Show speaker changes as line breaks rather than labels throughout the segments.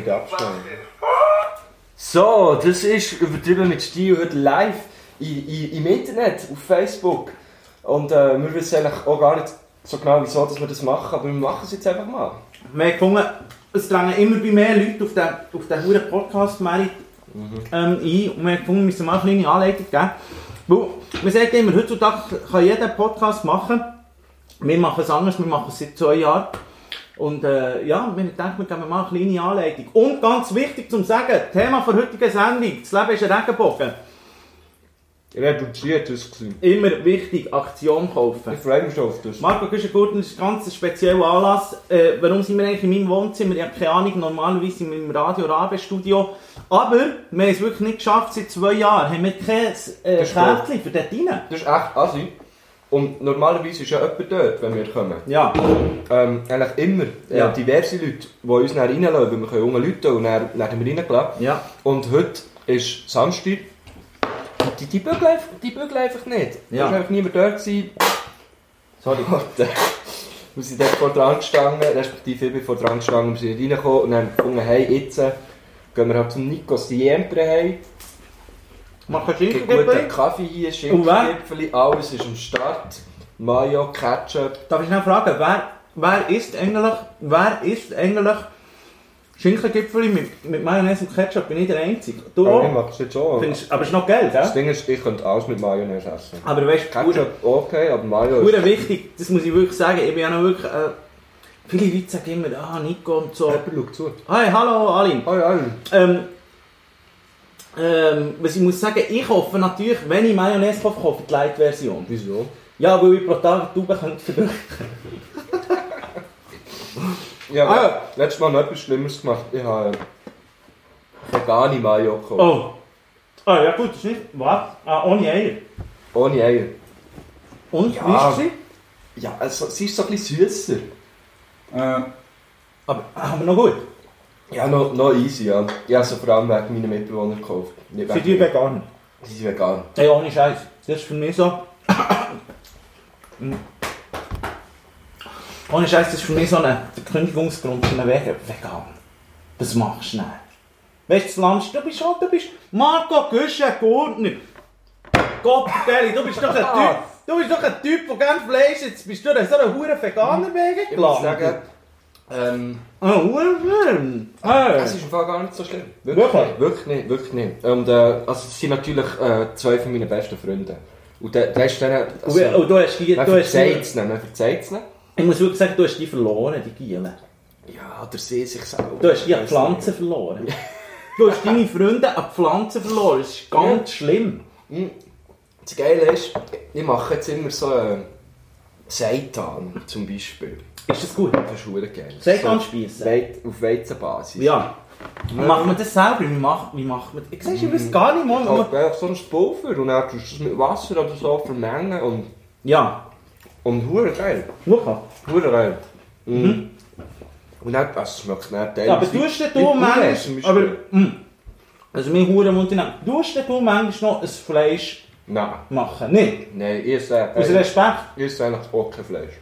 nicht abstellen. So, das ist übertrieben mit Stil heute live im Internet, auf Facebook. Und äh, wir wissen eigentlich auch gar nicht so genau, wieso dass wir das machen, aber wir machen es jetzt einfach mal.
Wir haben gefunden, es drängen immer bei mehr Leute auf den, auf den huren podcast merit ähm, ein. Und wir haben gefunden, wir müssen mal eine kleine Anleitung geben. Weil, wir sagen immer, heutzutage kann jeder Podcast machen. Wir machen es anders, wir machen es seit zwei Jahren. Und äh, ja, wir denken, wir geben mal eine kleine Anleitung. Und ganz wichtig zum Sagen, Thema der heutigen Sendung, das Leben ist ein Regenbogen.
Reduziert ist es.
Immer wichtig, Aktion kaufen.
Ich freue mich auf das.
Marco Güschengurten ist ein ganz spezieller Anlass. Äh, warum sind wir eigentlich in meinem Wohnzimmer? Ich habe keine Ahnung, normalerweise sind wir im Radio- oder AB-Studio. Aber wir haben es wirklich nicht geschafft, seit zwei Jahren haben wir kein äh, Kärtchen für dort rein.
Das ist echt assi. Und normalerweise ist ja jemand dort, wenn wir kommen.
Ja,
Ähm, eigentlich immer äh,
Ja.
diverse Leute, die uns dann reinlassen, weil wir können junge Leute und dann werden wir reingelassen.
ja.
Und heute ist Samstag. Die, die, bügeln, einfach, die bügeln einfach nicht.
Ja.
Da war einfach niemand dort. Gewesen.
Sorry.
Wir sind dort vor dran gestanden, respektive ich bin vor dran gestanden wir sind reingekommen und haben gefunden, hey, jetzt gehen wir halt zum Nico Siempre heim.
Machen
Gibt guten
Schinkengipfel.
Kaffee hier,
Und wer?
Schinkengipfel, alles ist am Start. Mayo, Ketchup.
Darf ich schnell fragen, wer, wer isst eigentlich, wer isst eigentlich Schinkengipfel mit, mit Mayonnaise und Ketchup? Bin ich der Einzige. Du
Aber ich
auch?
mache es jetzt schon.
Findest, aber es ist noch Geld,
Das
ja?
Ding ist, ich könnte alles mit Mayonnaise essen.
Aber weißt du,
Ketchup okay, aber Mayo
Hure wichtig, das muss ich wirklich sagen. Ich bin ja noch wirklich. Äh, viele Leute sagen immer, ah, Nico und so.
Jemand schaut zu.
Hi, hallo, Alin.
Oh ja,
Ähm, ähm, was ich muss sagen, ich hoffe natürlich, wenn ich Mayonnaise kaufe, kaufe ich die Light-Version.
wieso?
Ja, weil ich pro Tag eine Tube könnte verdrücken.
Ja,
Ah.
aber letztes Mal noch etwas Schlimmeres gemacht. Ich habe vegane Mayo gekauft.
Oh. Ah, ja gut, das ist nicht. Was? Ah, ohne Eier.
Ohne Eier.
Und,
Ja.
wie ist sie?
Ja, also, sie ist so ein bisschen süßer.
Äh, aber, aber noch gut.
Ja, noch, noch easy, ja. Ich habe sie vor allem wegen meiner Mitbewohner gekauft. Nicht
Für
wegen
die
mir.
Veganer.
Sie sind vegan.
Hey, ohne Scheiß. Das ist für mich so. Mm. ohne Scheiß, das ist für mich so ein der Kündigungsgrund für einen Vegan. Vegan. Das machst du nicht. Weißt du, das Land, du bist schon, du bist Marco Güsche Gurtner. Gott, Deli, du bist doch ein Typ, du bist doch ein Typ, der gerne Fleisch jetzt bist du so ein hure Veganer wegen
Ich muss sagen, ähm,
Oh, hure Film.
es ist im Fall gar nicht so schlimm. Wirklich,
Wirklich?
nicht, wirklich nicht, wirklich nicht. Und, äh, also, es sind natürlich äh, zwei von meinen besten Freunden. Und der, der ist dann...
Und, und du hast die,
man verzeiht es nicht, man verzeiht es nicht.
ich muss wirklich sagen, du hast die verloren, die Gielen.
Ja, der See sich selber.
Du hast die an Pflanzen verloren. Du hast deine Freunde an Pflanzen verloren. Das ist ganz schlimm.
Das Geile ist, ich mache jetzt immer so äh, Seitan zum Beispiel.
Ist das gut?
Das ist verdammt geil.
Seitanspiessen?
Weit, auf Weizenbasis.
Ja. Macht man das selber? Wie macht, wie macht man das? Ich sehe, ich weiß gar nicht, mal.
einfach so ein Pulver und dann tust du es mit Wasser oder so vermengen und,
Ja.
und hure geil.
Schau.
Hure geil. Mhm. Und dann, also es schmeckt nicht
Ja, aber du hast du manchmal... Aber, mm. Also mein Hurenmund... Du hast du manchmal noch ein Fleisch
Nein,
machen. Nicht?
nein, ich esse,
Aus
äh,
Respekt.
ich esse eigentlich auch kein Fleisch.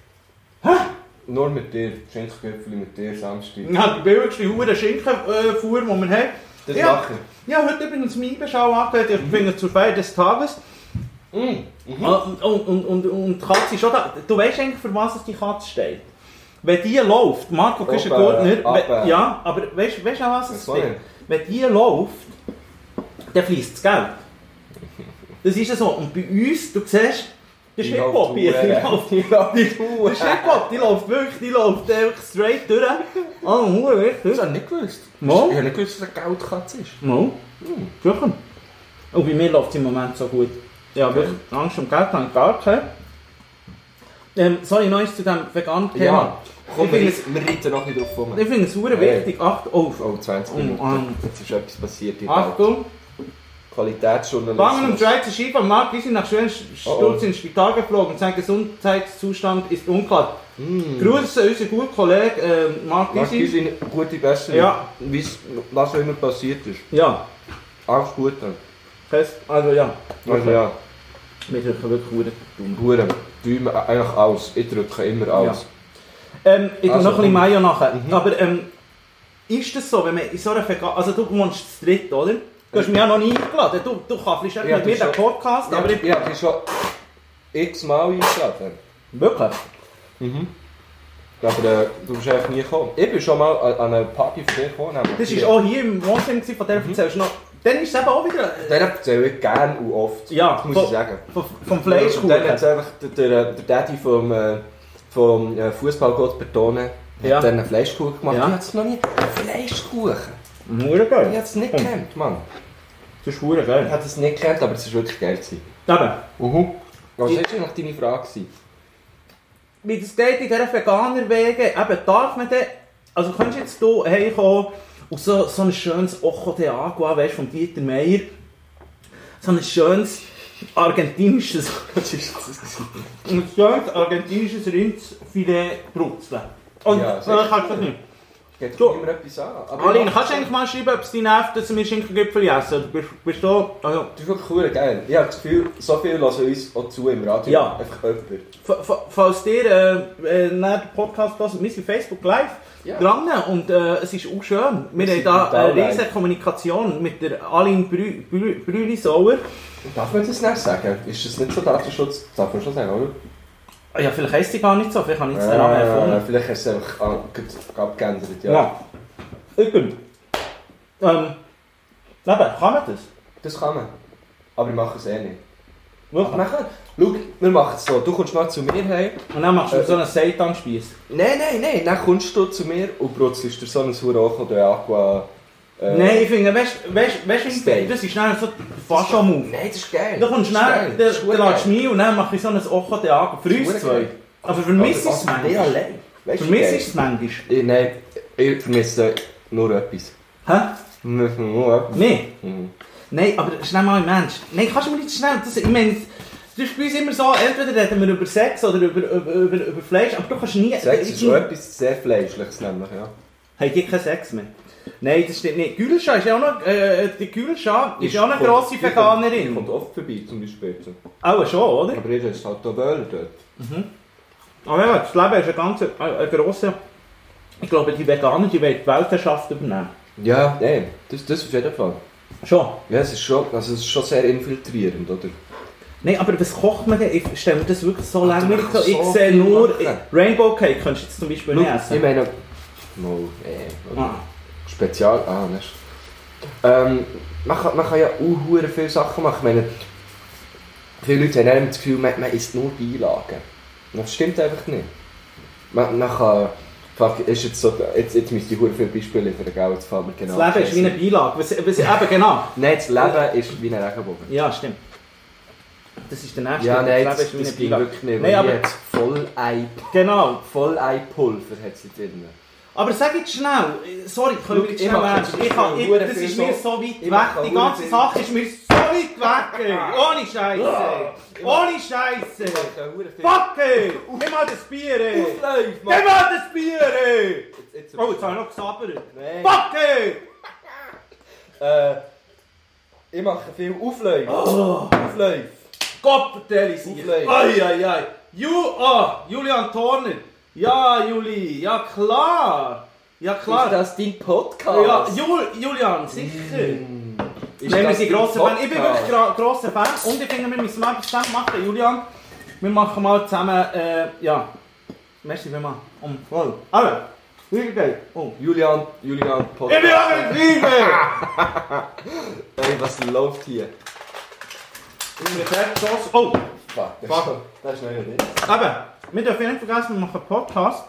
Nur mit dir, Schinkenköpfchen mit dir, Samstag.
Ja, die billigste Huren Schinkenfuhr, die wir haben.
Das
ja.
mache ich.
Ja, heute übrigens meine Einbeschau angehört. Ich finde zur Feier des Tages.
Mhm.
Ah, Und, und, und, und, die Katze ist schon da. Du weißt eigentlich, für was die Katze steht. Wenn die läuft, Marco Küschengurtner,
ab,
wenn-
äh.
ja, aber weißt du, was es steht? Wenn die läuft, dann fließt das Geld. Das ist ja so. Und bei uns, du siehst, das ist Hip-Hop hier. Die läuft, die das ist Hip-Hop, die läuft wirklich, die läuft einfach straight durch. Ah, hure
Das
richtig.
habe ich nicht gewusst.
Mo?
Ich habe nicht gewusst, dass es eine Geldkatze ist.
No. Sicher. Und bei mir läuft es im Moment so gut. Ja, wirklich. Angst um Geld habe ich gar keine. Ähm, sorry, Neues zu diesem veganen Thema.
Ja. Komm, wir,
es,
wir reiten noch nicht auf rum.
ich finde es super
Hey.
wichtig. Achtung, oh,
Oh, 20
Oh,
Minuten.
Mann.
Jetzt ist etwas passiert in der Welt.
Achtung. Wangen und
Qualitätsjournalismus.
Schweizer Skifahren Marc ist nach schweren
Oh,
Sturz ins Spital geflogen. Sein Gesundheitszustand ist unklar. Grüße an unseren guten Kollegen äh, Marc Gysi.
Ihnen gute Besserung?
Ja.
Wie's- Was auch immer passiert ist.
Ja,
Alles Gute.
fest. Also ja.
Also ja,
Wir drücken wirklich gut.
Huren. Daumen, eigentlich alles. Ich drücke immer alles.
Ähm, ich
Also,
noch ein bisschen. Mayo nachher.
Mhm.
Aber ähm, ist das so, wenn man in so einer Vegan... Also du wohnst zu dritt, oder? Du hast mich ja noch nie eingeladen. Du, du kannst
Ja,
mit
du
mir den. Podcast, aber ich...
ich habe dich schon x-mal eingeladen.
Wirklich?
Aber äh, du bist einfach nie gekommen. Ich bin schon mal an, an eine Party von dir gekommen.
Das war auch hier im Wohnzimmer, von der erzählst du noch... Dann ist es eben auch wieder...
Den erzähle ich gerne und oft.
Ja,
das muss
von-
ich sagen.
Vom, vom
Und dann hat
Fleischkuchen.
einfach der, der, der Daddy vom, äh, vom äh, Fußballgott Bertone
Ja.
hat dann einen Fleischkuchen gemacht.
Ja.
Ich hatte noch nie. Fleischkuchen?
Hure
Ich
geil.
habe es nicht
Hm.
gekannt, Mann.
Das ist hure
Ich
geil.
habe es nicht gekannt, aber es war wirklich geil. gewesen.
Eben.
Mhm. Was
Ich-
war eigentlich deine Frage? gewesen?
Wie das geht in dieser Veganerwege, eben darf man dann... Also kannst du jetzt hier heimkommen und so, so ein schönes Ojo de Agua, weißt du, von Dieter Meier. So ein schönes argentinisches... Ein schönes argentinisches Rindsfilet brutzeln. Und
Ja, sicher.
kannst du das nicht.
Geht
So.
immer etwas an. Aber
Aline, kannst du eigentlich mal schreiben, ob es dich nervt, dass wir Schinkengipfel essen? Oder bist, bist du... Also,
Das ist wirklich cool, geil. Ich habe das Gefühl, so viel hören uns auch zu im Radio.
Ja.
Einfach jemand.
Falls ihr äh, äh, nach dem Podcast hört, wir sind Facebook live
Ja.
dran und äh, es ist auch schön. Wir,
Wir
haben da
total
eine riesige
live.
Kommunikation mit der Aline Brü Brü Brülisauer.
Darf man das nicht sagen? Ist das nicht so Datenschutz? Darf man schon sagen, oder?
Ah Ja, vielleicht heisst sie gar nicht so, vielleicht habe ich jetzt den Namen
Äh,
erfunden.
vielleicht hast du es einfach an- abgeändert. Ja.
Ja. Übrigens. Ähm, eben, kann man das?
Das kann man. Aber ich mache es eh nicht.
Wirklich?
Nachher, schau, wir machen es so. Du kommst mal zu mir heim.
Und dann machst du
Äh,
so einen Seitan-Spieß.
Nein, nein, nein. Dann kommst du zu mir und brutzelst dir so ein Hurocho de Aqua. Äh,
Nein, ich finde, weißt du, das ist schnell so Fascho-Move.
Nein, das ist geil.
Du kommst
Das
schnell,
Das verdammt
lässt mich und dann mache ich so ein Ocho de Agua für
Das
uns zwei. Aber für mich ist
Aber
es manchmal. Für mich ist es manchmal.
Nein, ich vermisse nur etwas.
Hä?
Nur etwas.
Nee.
Mhm.
Nein, aber schnell mal Mensch. Nein, kannst du mir nicht schnell... Das, ich meine, du ist bei uns immer so, entweder reden wir über Sex oder über, über, über, über Fleisch, aber du kannst nie...
Sex ist schon etwas sehr Fleischliches, nämlich, ja.
Habt ihr keinen Sex mehr? Nein, das stimmt nicht. Gülscha ist ja auch noch... Äh, die Gülscha ist ja auch eine grosse
kommt- Die
Veganerin.
kommt oft vorbei, zum Beispiel.
Auch schon, oder?
Aber ihr ist halt auch Böller dort.
Aber ja, das Leben ist ein ganz ein, ein grosser... Ich glaube, die Veganer, die wollen die Weltherrschaft übernehmen.
Ja, nein, das, das auf jeden Fall.
Schon.
Ja, es ist schon, also es ist schon sehr infiltrierend, oder?
Nein, aber was kocht man denn? Ich stelle mir das wirklich so
Ach, du
langweilig vor. Ich
so
sehe nur... Rainbow Cake könntest du jetzt zum Beispiel
Schau,
nicht essen.
ich meine... No, nee. oder?
Ah.
Spezial... Ah, nicht. Ähm, man, kann, man kann ja auch viele Sachen machen. Ich meine, viele Leute haben das Gefühl, man, man isst nur Beilagen. Das stimmt einfach nicht. Man, man kann... Ist jetzt so... Jetzt, jetzt müsste ich hure viele Beispiele liefern, gell? Jetzt mir genau...
Das Leben ist wie eine Beilage. Was, was, eben, genau.
Nein, das Leben ist wie ein Regenbogen.
Ja, stimmt. Das ist der nächste.
Ja, nein,
das
das, das ging wirklich nicht.
Nein, aber-
jetzt voll Ei,
Genau.
voll Eipulver hat sie drin.
Aber sag jetzt schnell, sorry, können wir jetzt
ich
schnell Ich ich,
hure
das ist mir so weit
ich
weg. Die ganze
viel-
Sache ist mir so weit weg. Ohne Scheiße. Ohne Scheiße. Fuck, ey. Nimm mal das Bier, ey. Nimm mal das Bier, ey. Oh, jetzt habe ich noch gesabbert. Fuck, ey.
Äh, ich mache viel Aufläufe.
Oh.
Aufläufe.
Gott vertelle sie.
Auflegen.
Ai, ai, ai. Ju, oh, Julian Torner. Ja, Juli, ja klar. Ja klar.
Ist das dein Podcast?
Ja, Jul, Julian, sicher.
Ist
Nein, wir
das
sind
dein
grosser Fan. Ich bin wirklich gro grosser Fan. Und ich finde, wir müssen mal etwas zusammen machen, Julian. Wir machen mal zusammen, äh, ja. Merci vielmals. Um, voll. Wie geil. Oh.
Julian, Julian
Ich
Podcast.
bin auch in Liebe!
Ey, was läuft hier?
Oh,
Fuck, das
Fuck.
das ist nicht.
aber, wir dürfen nicht vergessen, wir machen einen Podcast.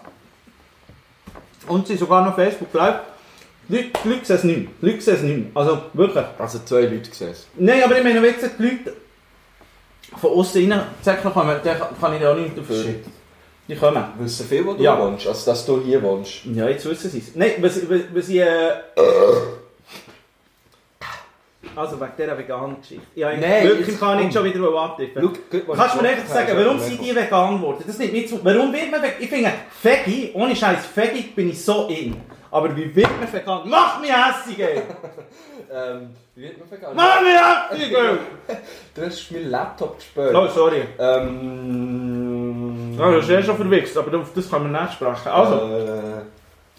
Und sie sogar noch Facebook Live. Leute die Leute sehen es nicht. Die Leute sehen es nicht. Also, wirklich.
Also zwei Leute gesehen.
Nein, aber ich meine, wenn jetzt die Leute von außen rein sagen kommen, dann kann ich da auch nichts dafür.
Shit.
Die kommen.
Wissen viel, wo du
Ja.
wohnst? Also, dass du hier wohnst.
Ja, jetzt wissen sie es. Nein, was, was, was ich... Äh, also wegen dieser veganen Geschichte. Ja,
Nein,
wirklich kann ich
komm.
schon wieder abtippen. Kannst du mir einfach sagen, warum sind die vegan geworden? Das mich zu... Warum wird man vegan? Ich finde, Veggie, ohne Scheiß, Veggie bin ich so in. Aber wie wird man vegan? Mach mich hässig, ey!
Ähm, wie wird man vegan?
Mach mich hässig, ey!
Du hast meinen Laptop gesperrt.
Oh, sorry.
Ähm...
Ja, das ist eh schon verwichst, aber auf das kann man nicht sprechen. Also,
Äh,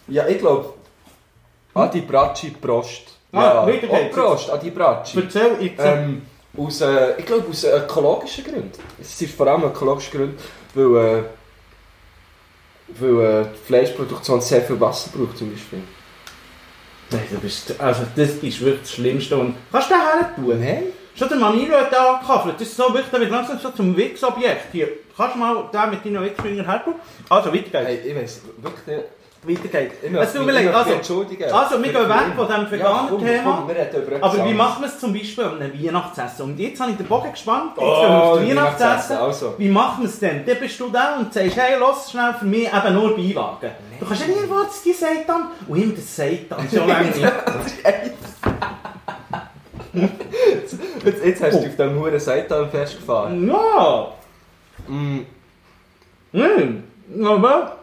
ja, ich glaube, Adi Bracci Prost.
Ah, wieder
oh. Prost, Adi Bracci.
Erzähl, ich
Ähm, aus, äh, ich glaube aus ökologischen Gründen. Es ist vor allem ökologische Gründe, weil, äh, weil äh, die Fleischproduktion sehr viel Wasser braucht zum Beispiel.
Nein, du bist, also das ist wirklich das Schlimmste. Und kannst du den her tun?
Nein?
Schon der Manilo hat den angekaffelt. Das ist so wichtig, damit langsam so zum Wichsobjekt. Hier, kannst du mal den mit deinen Wichsfingern her tun? Also, weiter geht's.
Hey, ich weiß wirklich nicht.
Weiter geht's.
Ich
Es tut mir leid, also,
entschuldigen.
also, wir gehen weg von diesem
über etwas
Aber wie machen wir es zum Beispiel an einem Weihnachtsessen? Und jetzt habe ich den Bogen gespannt. Jetzt
Oh,
gehen wir auf das
Weihnachtsessen, also.
Wie machen wir es denn? Dann bist du da und sagst, hey, lass schnell für mich eben nur Beilagen. Du kannst ja nicht erwarten, dass die Seitan... Und immer das Seitan, schon lange nicht.
Jetzt, jetzt hast du dich auf dem Huren Seitan festgefahren.
Ja!
Mm.
Hm, aber...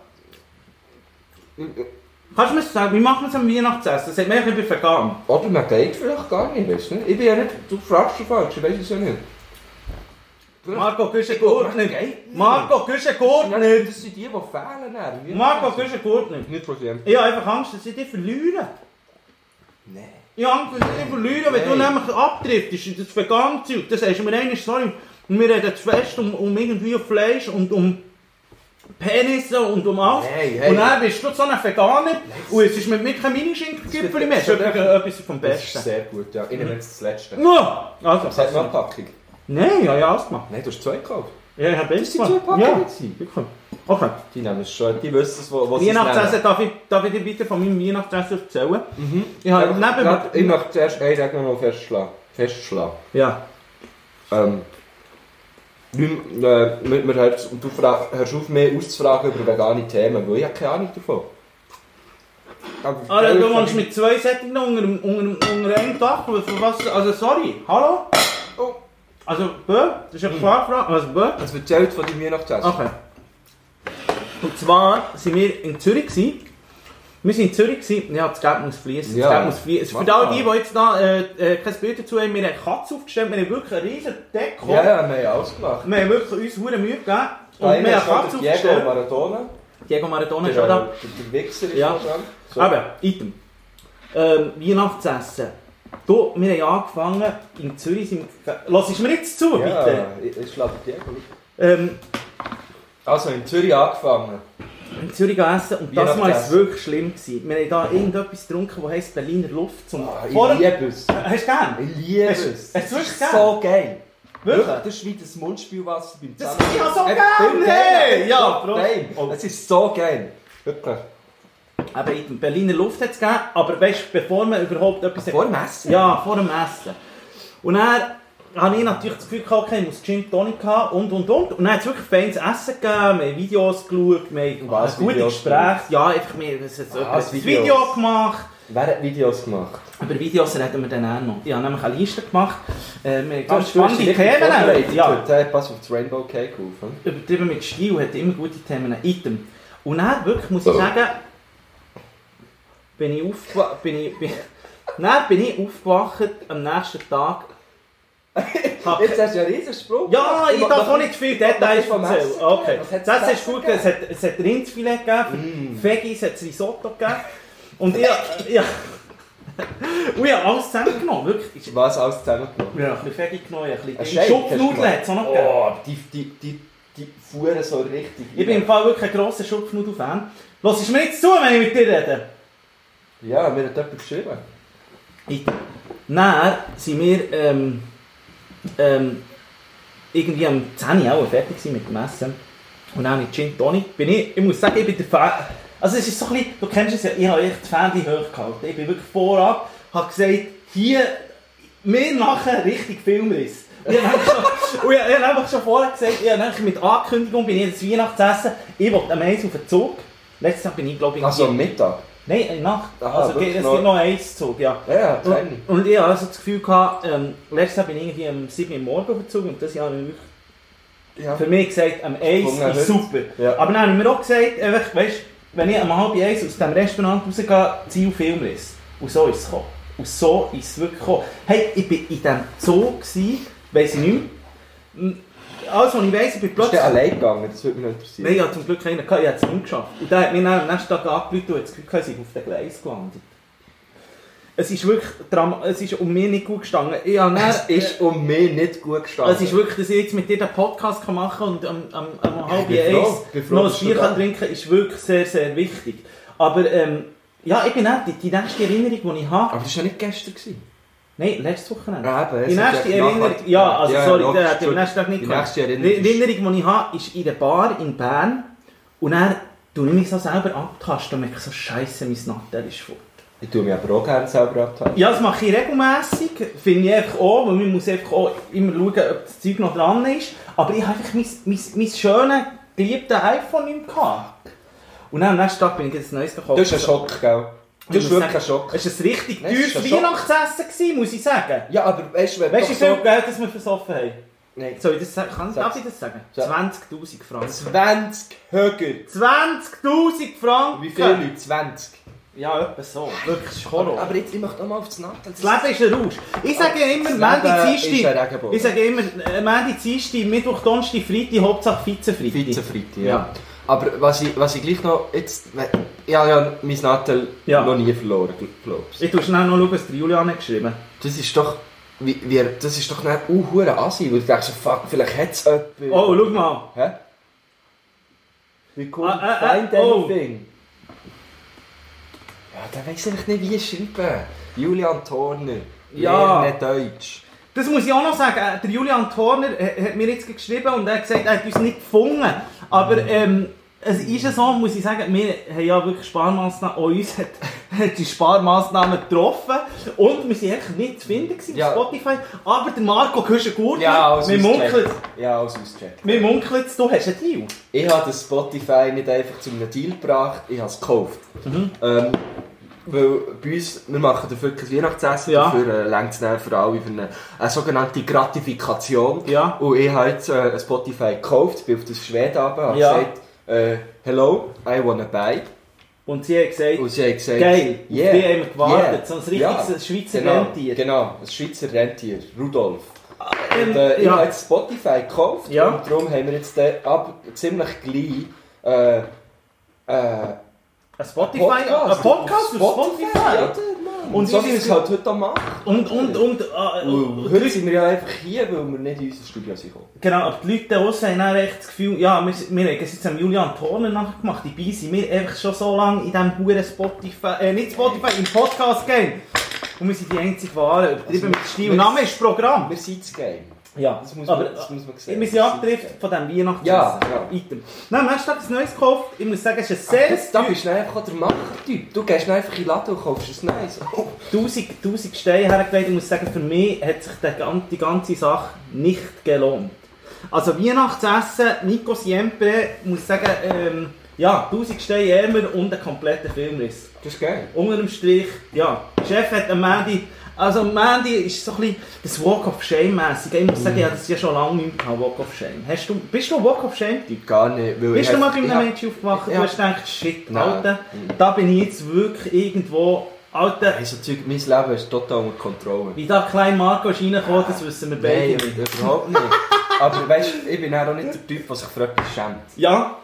Kannst du mir sagen, wie machen wir es am Weihnachtsessen? Das hat mir ein bisschen vegan.
Oder man geht vielleicht gar nicht, weißt du nicht? Ich bin ja nicht... Du fragst dich falsch, ich weiß es ja nicht.
Marco.
Geht
Marco, gut
Ja, das sind die, die fehlen. dann.
Marco, gut nicht.
Dem.
Ich habe einfach Angst, dass ich dich verliere.
Nein.
Ich habe Angst, dass ich dich verliere, wenn du nämlich abdriftest in das Vegan-Zeug. Das sagst du mir eigentlich, sorry, wir reden zu fest um, um irgendwie Fleisch und um Penisse und um alles.
Hey, hey.
Und dann bist du so ein Veganer und es ist mit mir kein Minischinken-Gipfel mehr. Das ist etwas vom
Das ist
Besten.
sehr gut, ja. Ich nehme jetzt das letzte.
Ja, also,
Was hat noch eine Packung?
Nein, ja, ja, alles gemacht.
Nein, du hast zwei gekauft.
Ja, ich habe
Das sind zwei Packungen.
Ja. Okay.
Die nehmen es schon. Die wissen es, wo sie es
Weihnachtsessen, darf ich, darf ich dir bitte von meinem Weihnachtsessen erzählen?
Mhm.
Ich habe neben...
Ich möchte zuerst eine Sache noch festschlagen. Festschlagen.
Ja.
Ähm, Leute, äh, wir, wir hörst, du fra- hörst auf, mehr auszufragen über vegane Themen, weil ich habe keine Ahnung davon. Aber
Alter, du wohnst mit zwei Sättigen unter, unter, unter einem Dach. Was, also, sorry. Hallo?
Oh.
Also, Bö, das ist eine Frage. Also, Bö.
Was erzählt von deinem Weihnachtsessen?
Okay. Und zwar waren wir in Zürich. Gewesen. Wir waren in Zürich. Gewesen. Ja, das Geld muss fließen.
Ja.
Das Geld muss fließen. Für all die, die jetzt da äh, äh, kein Bild dazu haben, wir haben eine Katze aufgestellt. Wir haben wirklich einen riesen Deko.
Ja, ja, wir haben alles gemacht.
Wir haben wirklich uns Mühe gegeben. Und
Einer
wir haben eine Katze
der Diego
aufgestellt.
Maradona.
Diego Maradona ist schon da.
der, der Wichser ist
Ja.
noch dran. So.
Aber, Item. Ähm, Weihnachtsessen. Du, wir haben angefangen, in Zürich sind wir... Lass es mir jetzt zu,
ja,
bitte.
ich, ich schlage Diego.
Ähm,
Also, in Zürich angefangen.
In Zürich essen und das Mal war es
Weihnachtsessen.
wirklich schlimm. Gewesen. Wir haben da irgendetwas getrunken, das heisst Berliner Luft. Zum
Ah, ich liebe es.
Hast du gern?
Ich liebe es. Das
wirklich
ist
gern?
so geil.
Wirklich?
Das ist wie das Mundspielwasser beim
Das
Zahnarzt.
ist ja so geil, hey! Ja,
geil.
Oh.
Es ist so geil. Wirklich.
Aber Item, Berliner Luft hat es gegeben, aber weißt du, bevor man überhaupt etwas...
Vor dem Essen?
Ja, vor dem Essen. Und dann habe ich natürlich das Gefühl gehabt, okay, ich muss Gin Tonic haben und und und. Und dann hat es wirklich feines Essen gegeben, wir haben Videos geschaut, wir haben
Was,
gute
Videos
Gespräche. Ja, einfach wir es etwas
Videos?
Video gemacht.
Wer hat Videos gemacht?
Über Videos reden wir dann auch noch. Ich habe nämlich eine Liste gemacht. Äh, wir haben
hast
spannende Themen. Ja.
Der Pass auf das Rainbow Cake geholfen.
übertrieben mit Stil, hat immer gute Themen. Item. Und dann wirklich, muss ich sagen, bin ich aufgewacht, bin ich, bin, dann bin ich aufgewacht am nächsten Tag.
Jetzt hast du einen riesen Sprung.
Ja, ich darf auch nicht viel Details erzählen. Okay, das ist gut. Es hat, es hat Rindsfilet gegeben,
Mm.
Veggies hat Risotto gegeben. Und ich, ja, und ich habe alles zusammengenommen, wirklich.
Was alles zusammengenommen?
Ja, ein bisschen Veggie genommen, ein bisschen Schupfnudeln hat es auch noch gegeben.
Oh, die, die, die, die fuhren so richtig.
Ich bin im Fall wirklich ein grosser Schupfnudel-Fan. Lass es mir jetzt zu, wenn ich mit dir rede.
Ja, mir hat jemand geschrieben.
Ich- Dann sind wir ähm, ähm, irgendwie am 10 Uhr auch fertig mit dem Essen. Und dann mit Gin Tonic bin ich, ich muss sagen, ich bin der Fan. Also es ist so ein bisschen, du kennst es ja, ich habe echt die Fähnchen hochgehalten. Ich bin wirklich vorab, habe gesagt, hier, wir machen richtig Filmriss. Ich habe einfach schon, vorher gesagt, ich habe mit Ankündigung bin ich ins Weihnachtsessen, ich will am Eis auf den Zug. Letztes Jahr bin ich glaube ich...
Also am Mittag.
Nein, in Nacht.
Aha,
also es
noch-
gibt noch einen Zug, ja.
Ja, ja, Training.
Und, und ich hatte also das Gefühl, gehabt, ähm, letztes Jahr bin ich irgendwie am 7 Uhr morgens auf Zug und das Jahr habe ich wirklich
Ja.
für mich gesagt, am 1
Gefunden, heute.
ist super.
Ja.
Aber dann habe ich mir auch gesagt, einfach, weißt, wenn ich am halb eins aus dem Restaurant rausgehe, Ziel Filmriss. Und so ist es gekommen. Und so ist es wirklich gekommen. Hey, ich war in diesem Zoo, gewesen, weiss ich nicht mehr. Alles, was ich weiss, ich bin
Bist du
plötzlich...
allein gegangen? Das würde mich noch interessieren.
Nein, ich hatte zum Glück keinen gehabt, ich habe es nicht geschafft. Und der hat mir dann am nächsten Tag angerufen und das Gefühl, gehabt, ich sei auf den Gleis gelandet. es ist wirklich, Drama, es ist um mich nicht gut gestanden. Ich dann,
Es ist um mich nicht gut gestanden.
es ist wirklich, dass ich jetzt mit dir den Podcast kann machen und am, am, am halb eins noch ein Bier kann trinken ist wirklich sehr, sehr wichtig. Aber ähm, ja, ich bin nicht, die, die nächste Erinnerung, die ich habe,
Aber das war ja nicht gestern. Gewesen.
Nein, letztes Wochenende.
Ja, eben,
Die nächste
ja
Erinnerung, ja, also
Ja,
sorry, der hat nächsten Tag nicht
nächste
Die
Erinnerung
Erinnerung, die ich habe, ist in der Bar in Bern und dann tue ich mich so selber abtasten und merke so, scheisse, mein Nattel ist fort.
Ich tue mich aber auch gerne selber abteilen.
Ja, das mache ich regelmässig, finde ich einfach auch, weil man muss einfach auch immer schauen, ob das Zeug noch dran ist. Aber ich habe einfach mein, mein, mein schönes, geliebtes iPhone nicht mehr gehabt. Und dann am nächsten Tag bin ich jetzt ein neues gekauft.
Das ist ein Schock, gell? Das ist wirklich ein Schock.
Es war ein richtig teures. Weihnachtsessen, gewesen, muss ich sagen.
Ja, aber weißt du, wenn
Weißt du, wie viel Geld das wir versoffen haben?
Nein.
Soll ich das sagen? Kann, darf ich das sagen?
Ja.
20'000 Franken.
20 Höger.
20'000 Franken!
Wie viele Leute? 20.
Ja, etwa so. Wirklich, das ist Horror.
Aber jetzt, ich möchte auch mal auf das Nattel.
Das Leben ist ein Rausch. Ich sage immer, Mandy,
Regenbogen.
Ich sage immer, äh, Mandy, Dienstag, Mittwoch, Donnerstag, Freitag, Hauptsache Vize-Freitag.
Vize-Freitag, ja.
Ja.
Aber was ich, was ich gleich noch jetzt... Ich habe ja mein Nattel
Ja.
noch nie verloren, glaube ich.
Ich tue schnell noch schauen, was der Julian hat geschrieben
Das ist doch... Wie, wie, das ist doch nicht uh, hure assi, weil du denkst, fuck, vielleicht hat es jemand.
Oh, schau mal.
Hä? Wie cool,
Ah, ah, ah,
find
oh.
anything. Ja, der weiss eigentlich nicht, wie es schreiben. Julian Thorner.
Ja.
Lerne Deutsch.
Das muss ich auch noch sagen. äh, Der Julian Thorner äh, hat mir jetzt geschrieben und er hat gesagt, er hat uns nicht gefunden. Aber
Mhm.
ähm, es ist ja so, muss ich sagen, wir haben ja wirklich Sparmaßnahmen, auch uns hat, hat die Sparmaßnahmen getroffen. Und wir sind eigentlich nicht zu finden gewesen
Ja.
auf Spotify. Aber der Marco Küschen-Gurtner,
Ja, als
wir munkeln,
Ja,
wir munkeln, du hast einen Deal.
Ich habe das Spotify nicht einfach zu einem Deal gebracht, ich habe es gekauft.
Mhm.
Ähm, weil bei uns, wir machen dafür kein Weihnachtsessen,
Ja.
dafür äh, längt es für alle für eine, eine sogenannte Gratifikation.
Ja.
Und ich habe jetzt äh, ein Spotify gekauft, bin auf das Schweden runter, habe
Ja.
gesagt, äh, hello, I wanna buy.
Und sie hat gesagt,
Und sie hat gesagt,
geil,
yeah,
die haben wir gewartet.
yeah,
So ein richtiges
ja,
Schweizer
genau,
Rentier.
Genau, ein Schweizer Rentier, Rudolf.
Ähm,
Und, äh, ich
ja.
habe jetzt Spotify gekauft
Ja.
und darum haben wir jetzt den ab, ziemlich gleich äh, äh,
Ein Spotify, ein Podcast auf Spotify.
Ja, Mann.
Und
Und so
wie
es halt heute machen.
Und, und, und, äh,
Und heute sind wir ja einfach hier, weil wir nicht in unser Studio sind.
Genau, aber die Leute da draussen haben auch echt das Gefühl, ja, wir, wir haben jetzt am Julian Thorner nachgemacht. Dabei sind wir einfach schon so lange in diesem huren Spotify, äh, nicht Spotify, im Podcast-Game. Und wir sind die einzige Ware, übertrieben mit Stil. Name ist Programm.
Wir sind das Game.
Ja,
Das muss
aber
man, das muss man sehen.
wir sind abgedriftet von diesem Weihnachtsessen.
Ja, ja.
Item. Nein, am nächsten Tag ein neues gekauft. Ich muss sagen, es ist ein sehr...
Das, da bist du einfach der Machertyp. Du gehst einfach in den Laden und kaufst ein Neues.
1000, 1000 Steine hergelegt. Ich muss sagen, für mich hat sich die ganze, die ganze Sache nicht gelohnt. Also Weihnachtsessen, Nico Siempre, muss sagen, ähm, ja, 1000 Steine ärmer und einen kompletten Filmriss.
Das ist geil.
Unter dem Strich, ja, der Chef hat am Mandy, also Mandy ist so ein bisschen das Walk of Shame mäßig. Ich muss sagen, ich habe das ja schon lange nicht mehr Walk of Shame. Hast du, bist du Walk of Shame Typ?
Gar nicht. Weil
Bist du mal bei einem Mädchen aufgewacht und hast gedacht, shit,
Nein.
Alter, da bin ich jetzt wirklich irgendwo, Alter,
Hey, so Zeug, mein Leben ist total unter Kontrolle.
wie da klein Marco ist reingekommen, das wissen wir beide
Nein,
nicht.
überhaupt nicht. Aber weißt du, ich bin auch nicht der Typ, der sich für etwas schämt.
Ja,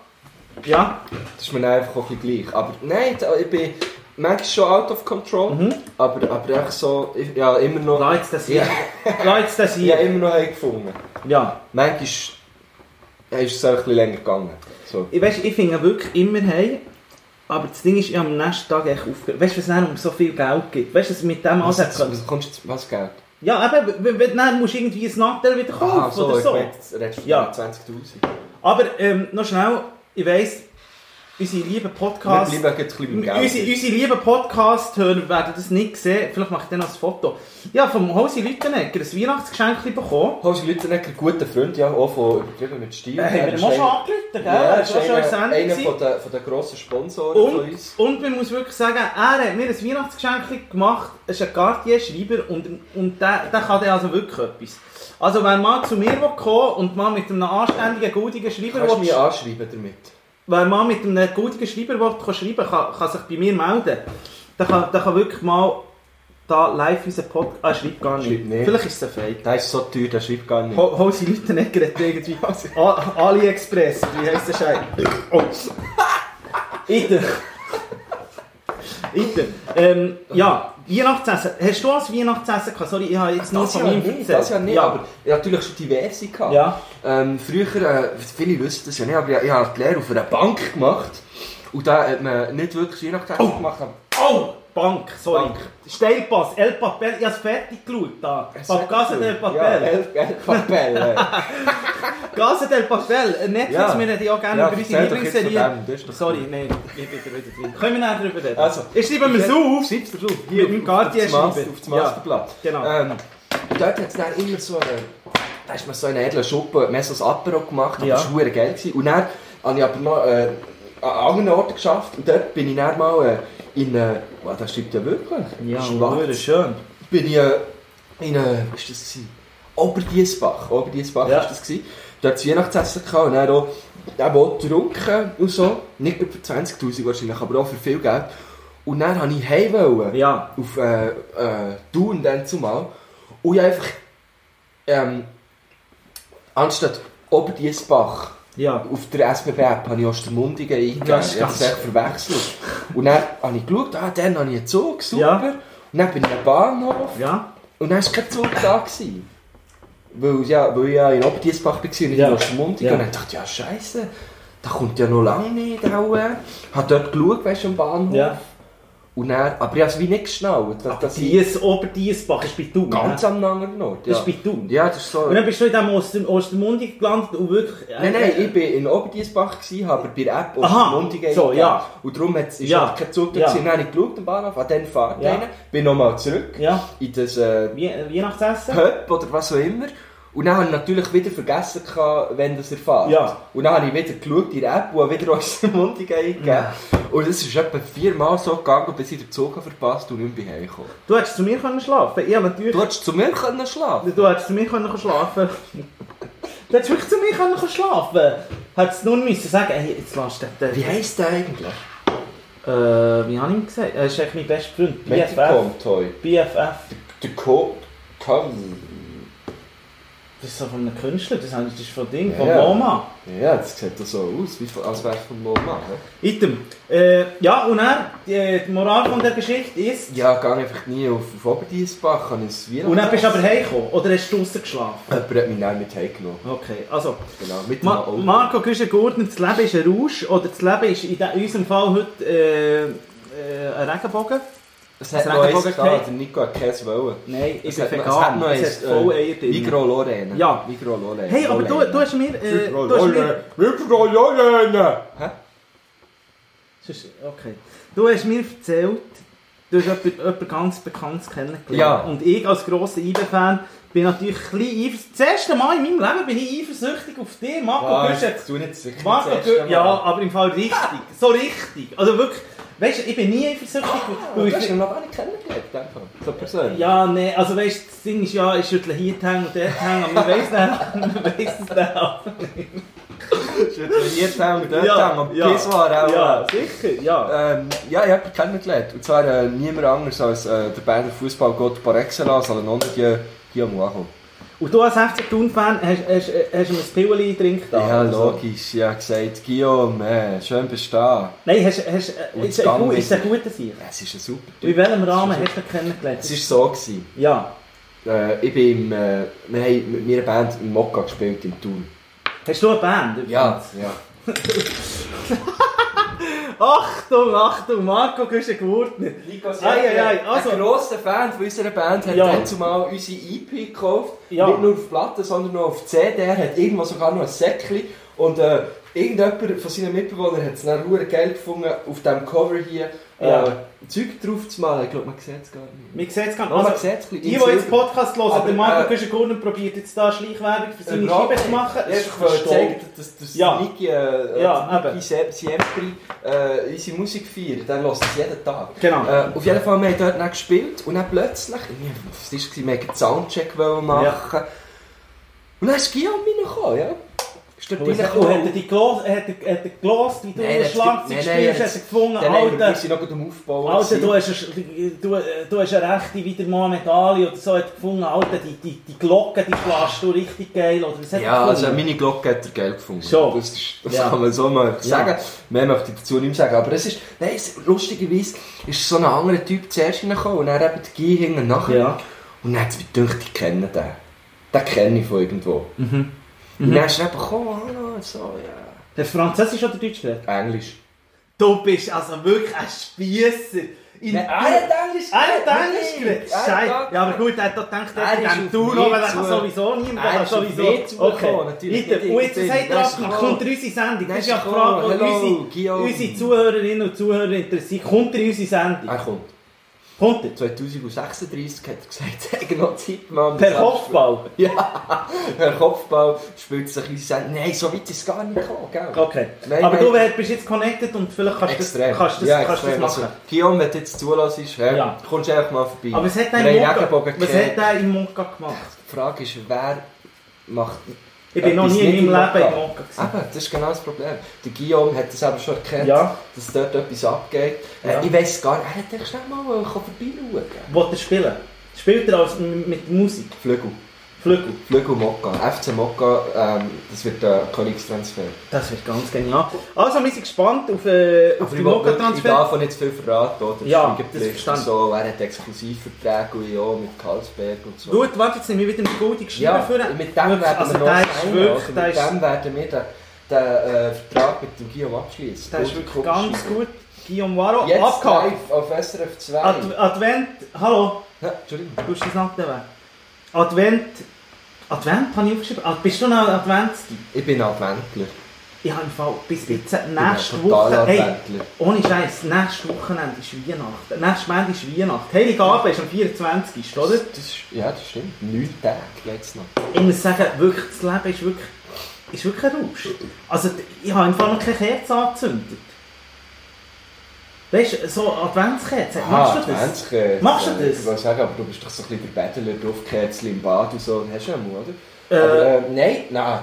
ja,
Das ist mir einfach auch ein gleich. Aber nein, ich bin manchmal schon out of control.
Mhm.
Aber, aber einfach so, ich, ja, immer noch.
jetzt das hier.
Ja,
jetzt das
ich
hier.
immer noch einen gefunden.
Ja.
Manchmal ist, ja, ist es auch ein bisschen länger gegangen. So.
Ich, weißt, ich finde wirklich immer hey, aber das Ding ist, ich habe am nächsten Tag echt aufgehört. Weißt du, was es um so viel Geld gibt? Weißt du, mit dem
Was,
alles
was, was kommst du jetzt, was Geld?
Ja, eben, wenn, wenn, dann musst du irgendwie ein Nachteil wieder kaufen
Ah, so,
oder
ich
so.
meine, jetzt redest du
Ja.
von 20'000.
Aber ähm, noch schnell, ich weiss, unsere lieben
Wir
Podcasts...
bleiben jetzt ein bisschen
Unsere, unsere lieben Podcast-Hörer werden das nicht sehen. Vielleicht mache ich dann noch ein Foto. Ja, vom Hosi Lüttenegger ein Weihnachtsgeschenk bekommen.
Hose Lüttenegger, guter Freund, ja, auch von übertrieben mit Stil.
Äh, haben wir
Er
schon
einer-
angerufen, gell?
Ja,
er
er
ist
einer,
gewesen.
von der, von der grossen Sponsoren von
Und,
uns.
und man muss wirklich sagen, er hat mir ein Weihnachtsgeschenk gemacht. Es ist ein Cartier-Schreiber und, und der, der kann dann also wirklich etwas. Also wenn man zu mir kommen und mal mit einem anständigen, gültigen Schreiber
Kannst du mich anschreiben damit?
Wenn man mit einem gültigen Schreiber will, kann schreiben kann, kann sich bei mir melden. Der kann, der kann wirklich mal da live unseren Podcast... Ah, schreibt gar nicht.
Schreibt nicht.
Vielleicht ist es ein Fake.
Der ist so teuer, der schreibt gar nicht.
Ho- Hose Lüttenegger hat irgendwie A- AliExpress, wie heisst der Scheiß? Oh. Iter. Iter. Ähm, ja, Weihnachtsessen. Hast du als Weihnachtsessen gehabt? Sorry, ich habe jetzt nur
Das
von
ja
meinem
nicht, das ja nicht,
Ja.
aber ich habe natürlich schon diverse gehabt.
Ja.
Ähm, früher, äh, viele wissen das ja nicht, aber ich, ich habe die Lehre auf einer Bank gemacht. Und da hat man nicht wirklich Weihnachtsessen
Oh.
gemacht.
Oh, Bank, sorry.
Bank.
Steilpass, El Papel, ich habe es fertig geschaut. Da. Casa del
Ja,
Papel.
El, El Papel.
Casa del Papel. Äh, Netflix,
Ja.
wir reden ja auch gerne
Ja,
über unsere Lieblingsserie. Sorry, nein, ich bin wieder drin. Können wir nachher drüber reden?
Also,
ich schreibe mir so auf.
Schreib's dir drauf.
Mit dem Guardian
auf
schreiben.
Auf das Masterblatt.
Genau.
Ähm, dort hat es dann immer so eine... Da ist man so in einer edlen Schuppe, mehr so ein Apero gemacht, aber
Ja.
das war geil. Und dann habe ich aber noch äh, an anderen Orten geschafft. Und dort bin ich dann mal äh, in... Äh, wow, das stimmt ja wirklich.
Ja,
Schwarz.
schön.
bin ich äh, in... Was war das? gewesen? Oberdiesbach. Oberdiesbach
Ja.
war das. Gewesen. Dort das Weihnachtsessen gehabt und dann auch, eben auch getrunken und so. Nicht nur für 20'000 wahrscheinlich, aber auch für viel Geld. Und dann wollte ich heim. Wollen
Ja.
auf äh, äh, Thun dann zumal. Und ich einfach ähm, anstatt Oberdiesbach
Ja.
auf der SBB-App habe ich Ostermundigen eingegeben.
Ja,
ich habe echt verwechselt. Und dann habe ich geschaut, ah, dann habe ich einen Zug, super.
Ja.
Und dann bin ich am Bahnhof
Ja.
und dann war kein Zug da. Gewesen. Weil, ja, weil ich ja in Oberdiesbach war und nicht
Ja.
in Ostermundigen.
Ja.
Und dann dachte ich, ja scheiße, da kommt ja noch lange nicht. Auch. Ich habe dort geschaut, weißt du, am Bahnhof.
Ja.
Und dann, aber ich habe es wie nicht geschnallt. Dass, dass ich
Dies, Oberdiesbach ist bei Thun.
ganz
ne?
am anderen Ort.
Das
Ja.
ist bei Thun.
ja, das ist so.
Und dann bist du in diesem Oster Ostermundig gelandet und wirklich... äh,
Nein, nein, ich war in Oberdiesbach, gewesen, habe bei der App
Aha,
Ostermundigen
so, ja.
Und darum ist
Ja.
einfach kein Zug da
Ja.
Dann habe ich geschaut am Bahnhof, an den Fahrt
Ja.
rein, bin nochmal zurück
Ja.
in das äh,
Wie- Weihnachtsessen?
Pub oder was auch immer. Und dann habe ich natürlich wieder vergessen, gehabt, wenn das erfahrt.
Ja.
Und dann habe ich wieder geschaut in der App und wieder Ostermundigen eingegeben.
Ja.
Und es ist etwa viermal so gegangen, bis ich den Zug verpasst und nicht mehr heimgekommen.
Du hättest zu mir können schlafen habe natürlich...
Du hättest zu mir können schlafen
Du hättest zu mir können schlafen Du hättest wirklich zu mir können schlafen Hättest nur müssen sagen, hey, jetzt lass den... den
Wie heisst der eigentlich?
Äh, wie habe ich ihm gesagt? Er ist echt mein bester Freund. BFF. BFF.
Der Co... Com...
Das ist so von einem Künstler, das ist von Ding, von
Ja.
MoMA.
Ja, das sieht doch so aus, wie, als wäre es von Mama. ne?
Item. Äh, ja, und dann, die, die Moral von der Geschichte ist...
Ja, ich gehe einfach nie auf, auf Oberdiesbach, habe ich ein
Und dann bist du aber heimgekommen, oder hast du draussen geschlafen?
Jemand hat mich dann mit heimgenommen.
Okay, also...
Genau, mit
Ma
Auto.
Marco Güschen-Gurtner, das Leben ist ein Rausch, oder das Leben ist in, in unserem Fall heute äh, äh, ein Regenbogen.
Es hat
das
noch eins der Nico hat keins wollen.
Nein, ich
Es
bin
hat, noch-
vegan,
es hat noch
es
eins,
hat voll Eier drin.
Migro Lorena.
Ja.
Migro Lorena.
Hey, aber du, du hast mir... Äh,
Migro Lorena. Migro Lorena. Hä?
Okay. Du hast mir erzählt, du hast jemanden, jemanden ganz Bekanntes kennengelernt.
Ja.
Und ich als grosser IBE-Fan bin natürlich ein bisschen eifersüchtig. Das erste Mal in meinem Leben bin ich eifersüchtig auf dich, Marco Güschen.
du nicht sicher
Marco
Mal.
ja, aber im Fall richtig. So richtig. Also wirklich, weißt du, ich bin nie eifersüchtig. Weil
Du hast
ich,
ihn noch gar nicht kennengelernt, einfach. So persönlich.
ja, nee, also weißt du, das Ding ist ja, ich schüttle hier die Hänge und dort die Hänge, aber man weiss es dann auch.
Hier Tang, dort
Ja,
Tang, aber
ja.
das war auch...
Ja, sicher, ja.
Ähm, ja, ich habe ihn kennengelernt. Und zwar äh, niemand anders als äh, der Berner Fußballgott par excellence, Alejandro Di- Diamuajo.
Und du als FC Thun-Fan hast, hast, hast du ein Pilli getrunken?
Ja, logisch. Ich habe gesagt, Guillaume, äh, schön bestehen.
Nein, hast, hast,
Und
ist, gut, ist er
wieder-
gut Sieg?
Ja, es ist ein super
Und in welchem Rahmen hast du ihn kennengelernt?
Es war so. Gewesen.
Ja.
Äh, ich bin im, äh, wir haben mit meiner Band im Mokka gespielt in Thun.
Hast du eine Band?
Ja, ja.
Achtung, Achtung, Marco Güschen Gurtner. Ei, ei, ei, also-
ein grosser Fan von unserer Band hat
Ja.
dann zumal unsere EP gekauft.
Ja.
Nicht nur auf Platte, sondern auch auf CD. Er hat irgendwo sogar noch ein Säckchen. Und äh, irgendjemand von seinen Mitbewohnern hat es dann geil gefunden, auf diesem Cover hier äh,
Ja.
Zeug drauf zu malen. Ich glaube, man sieht es gar nicht.
Wir sehen es gar nicht.
Man
Also,
sieht ein
die, die jetzt Podcast hören,
Aber,
der Marco
äh,
Güschen Gurtner probiert jetzt da Schleichwerbung für seine
Überhaupt
Scheibe zu machen.
Ja, ich wollte zeigen, dass das
Ja.
Niki, äh,
Ja,
ja. Niki Siempre äh, unsere Musik feiert. Der lässt es jeden Tag.
Genau.
Äh, auf jeden Fall, wir haben dort dann gespielt und dann plötzlich, was war, wollten einen Soundcheck machen. Und dann ist Guillaume reingekommen, ja. Dort
Und hat er die gelost, hat er, hat er gelost, wie du
Nein,
Schlagzeug
nein,
spielst,
nein,
hat er gefunden,
wir, wir
Alter,
sind noch gut am Aufbauen.
Alter, du hast, eine, du, du hast eine rechte wieder Medaille oder so, hat er gefunden, Alter, die, die, die Glocke, die schlägst du richtig geil, oder was hat er
Ja, also meine Glocke hat er geil gefunden.
So.
Das, ist, das
Ja.
kann man so mal sagen.
Ja.
Mehr möchte ich dazu nicht mehr sagen. Aber es ist, nein, es, lustigerweise ist so ein anderer Typ zuerst reingekommen und dann eben die Guy hinten nachher.
Ja.
Und dann hat es mir gedacht, ich kenne den. Den kenne ich von irgendwo.
Mhm.
Und dann ist er eben gekommen, hallo, so, ja.
Hast du Französisch oder Deutsch geredet?
Englisch.
Du bist also wirklich ein Spiesser. In,
Nein, er hat Englisch
Er hat
geredet,
Englisch geredet.
Er
Scheiße. Ja, aber gut, er hat doch gedacht,
Er
er
mich
noch, weil er kann sowieso niemand,
Er
kann sowieso. Okay.
natürlich
Bitte.
nicht
Und jetzt sagt er ab, kommt er unsere Sendung. Das ist ja die Frage, die
Hello,
unsere, unsere Zuhörerinnen und Zuhörer interessiert. Kommt er unsere Sendung?
Er kommt.
Kommt er?
2036 hat er gesagt, er hat noch Zeit, Mann.
Per Kopfball?
Ja, per Kopfball spielt sich uns sagen, nein, so weit ist es gar nicht gekommen, gell?
Okay.
Nein,
aber
nein.
du bist jetzt connected und vielleicht kannst du das, kannst das,
ja,
kannst das
extrem.
machen.
Also, Guillaume, wenn du jetzt zulässt, ja.
Ja.
kommst du einfach mal vorbei.
Aber was hat der im Monka gemacht?
Die Frage ist, wer macht...
Ich bin noch nie in meinem Leben?
Monka
gewesen.
Eben, das ist genau das Problem. Der Guillaume hat das eben schon erkannt,
Ja.
dass dort etwas abgeht.
Ja.
Äh, ich weiss gar nicht, er hätte schnell mal vorbeischauen
Wollt er spielen? Spielt er als, mit Musik?
Flügel.
Flügel?
Flügel Mokka. FC Mokka, ähm, das wird ein Kollegen-Transfer.
Das wird ganz genial. Also, wir sind gespannt auf, äh, auf
Aber
die
ich,
Mokka-Transfer.
darf nicht zu viel verraten, oder?
Ja, das ich.
so. Er hat Exklusivverträge und ja, mit Karlsberg und so.
Gut, warte, jetzt sind wir wieder im Goldie geschrieben.
ja, mit dem werden
also,
wir noch
der wirklich, der
Mit dem werden wir den, den äh, Vertrag mit dem Guillaume abschließen.
der ist wirklich ganz gut. Guillaume Waro,
Jetzt
abgehakt.
live auf SRF 2.
Ad Advent, hallo,
ja, Entschuldigung.
du hast das Nacht weg. Advent, Advent habe ich aufgeschrieben. Ah, bist du noch Adventstyp?
Ich bin Adventler.
Ich habe im Fall bis jetzt nächste Woche, hey, ohne Scheiß, nächstes Wochenende ist Weihnachten. Nächstes Montag ist Weihnachten. Heiligabend ist am 24. oder?
Das ja, das stimmt. Neun Tage jetzt noch.
Ich muss sagen, wirklich, das Leben ist wirklich, ist wirklich ein Rausch. Also, ich habe im Fall noch keine Kerze angezündet. Weißt du, so Adventskerzen, machst du das?
Adventskerze.
Machst du das?
Ich wollte sagen, aber du bist doch so ein bisschen der Bettler, Duftkerzen im Bad und so. Hast du ja mal, oder?
Äh,
aber, äh, nein, nein.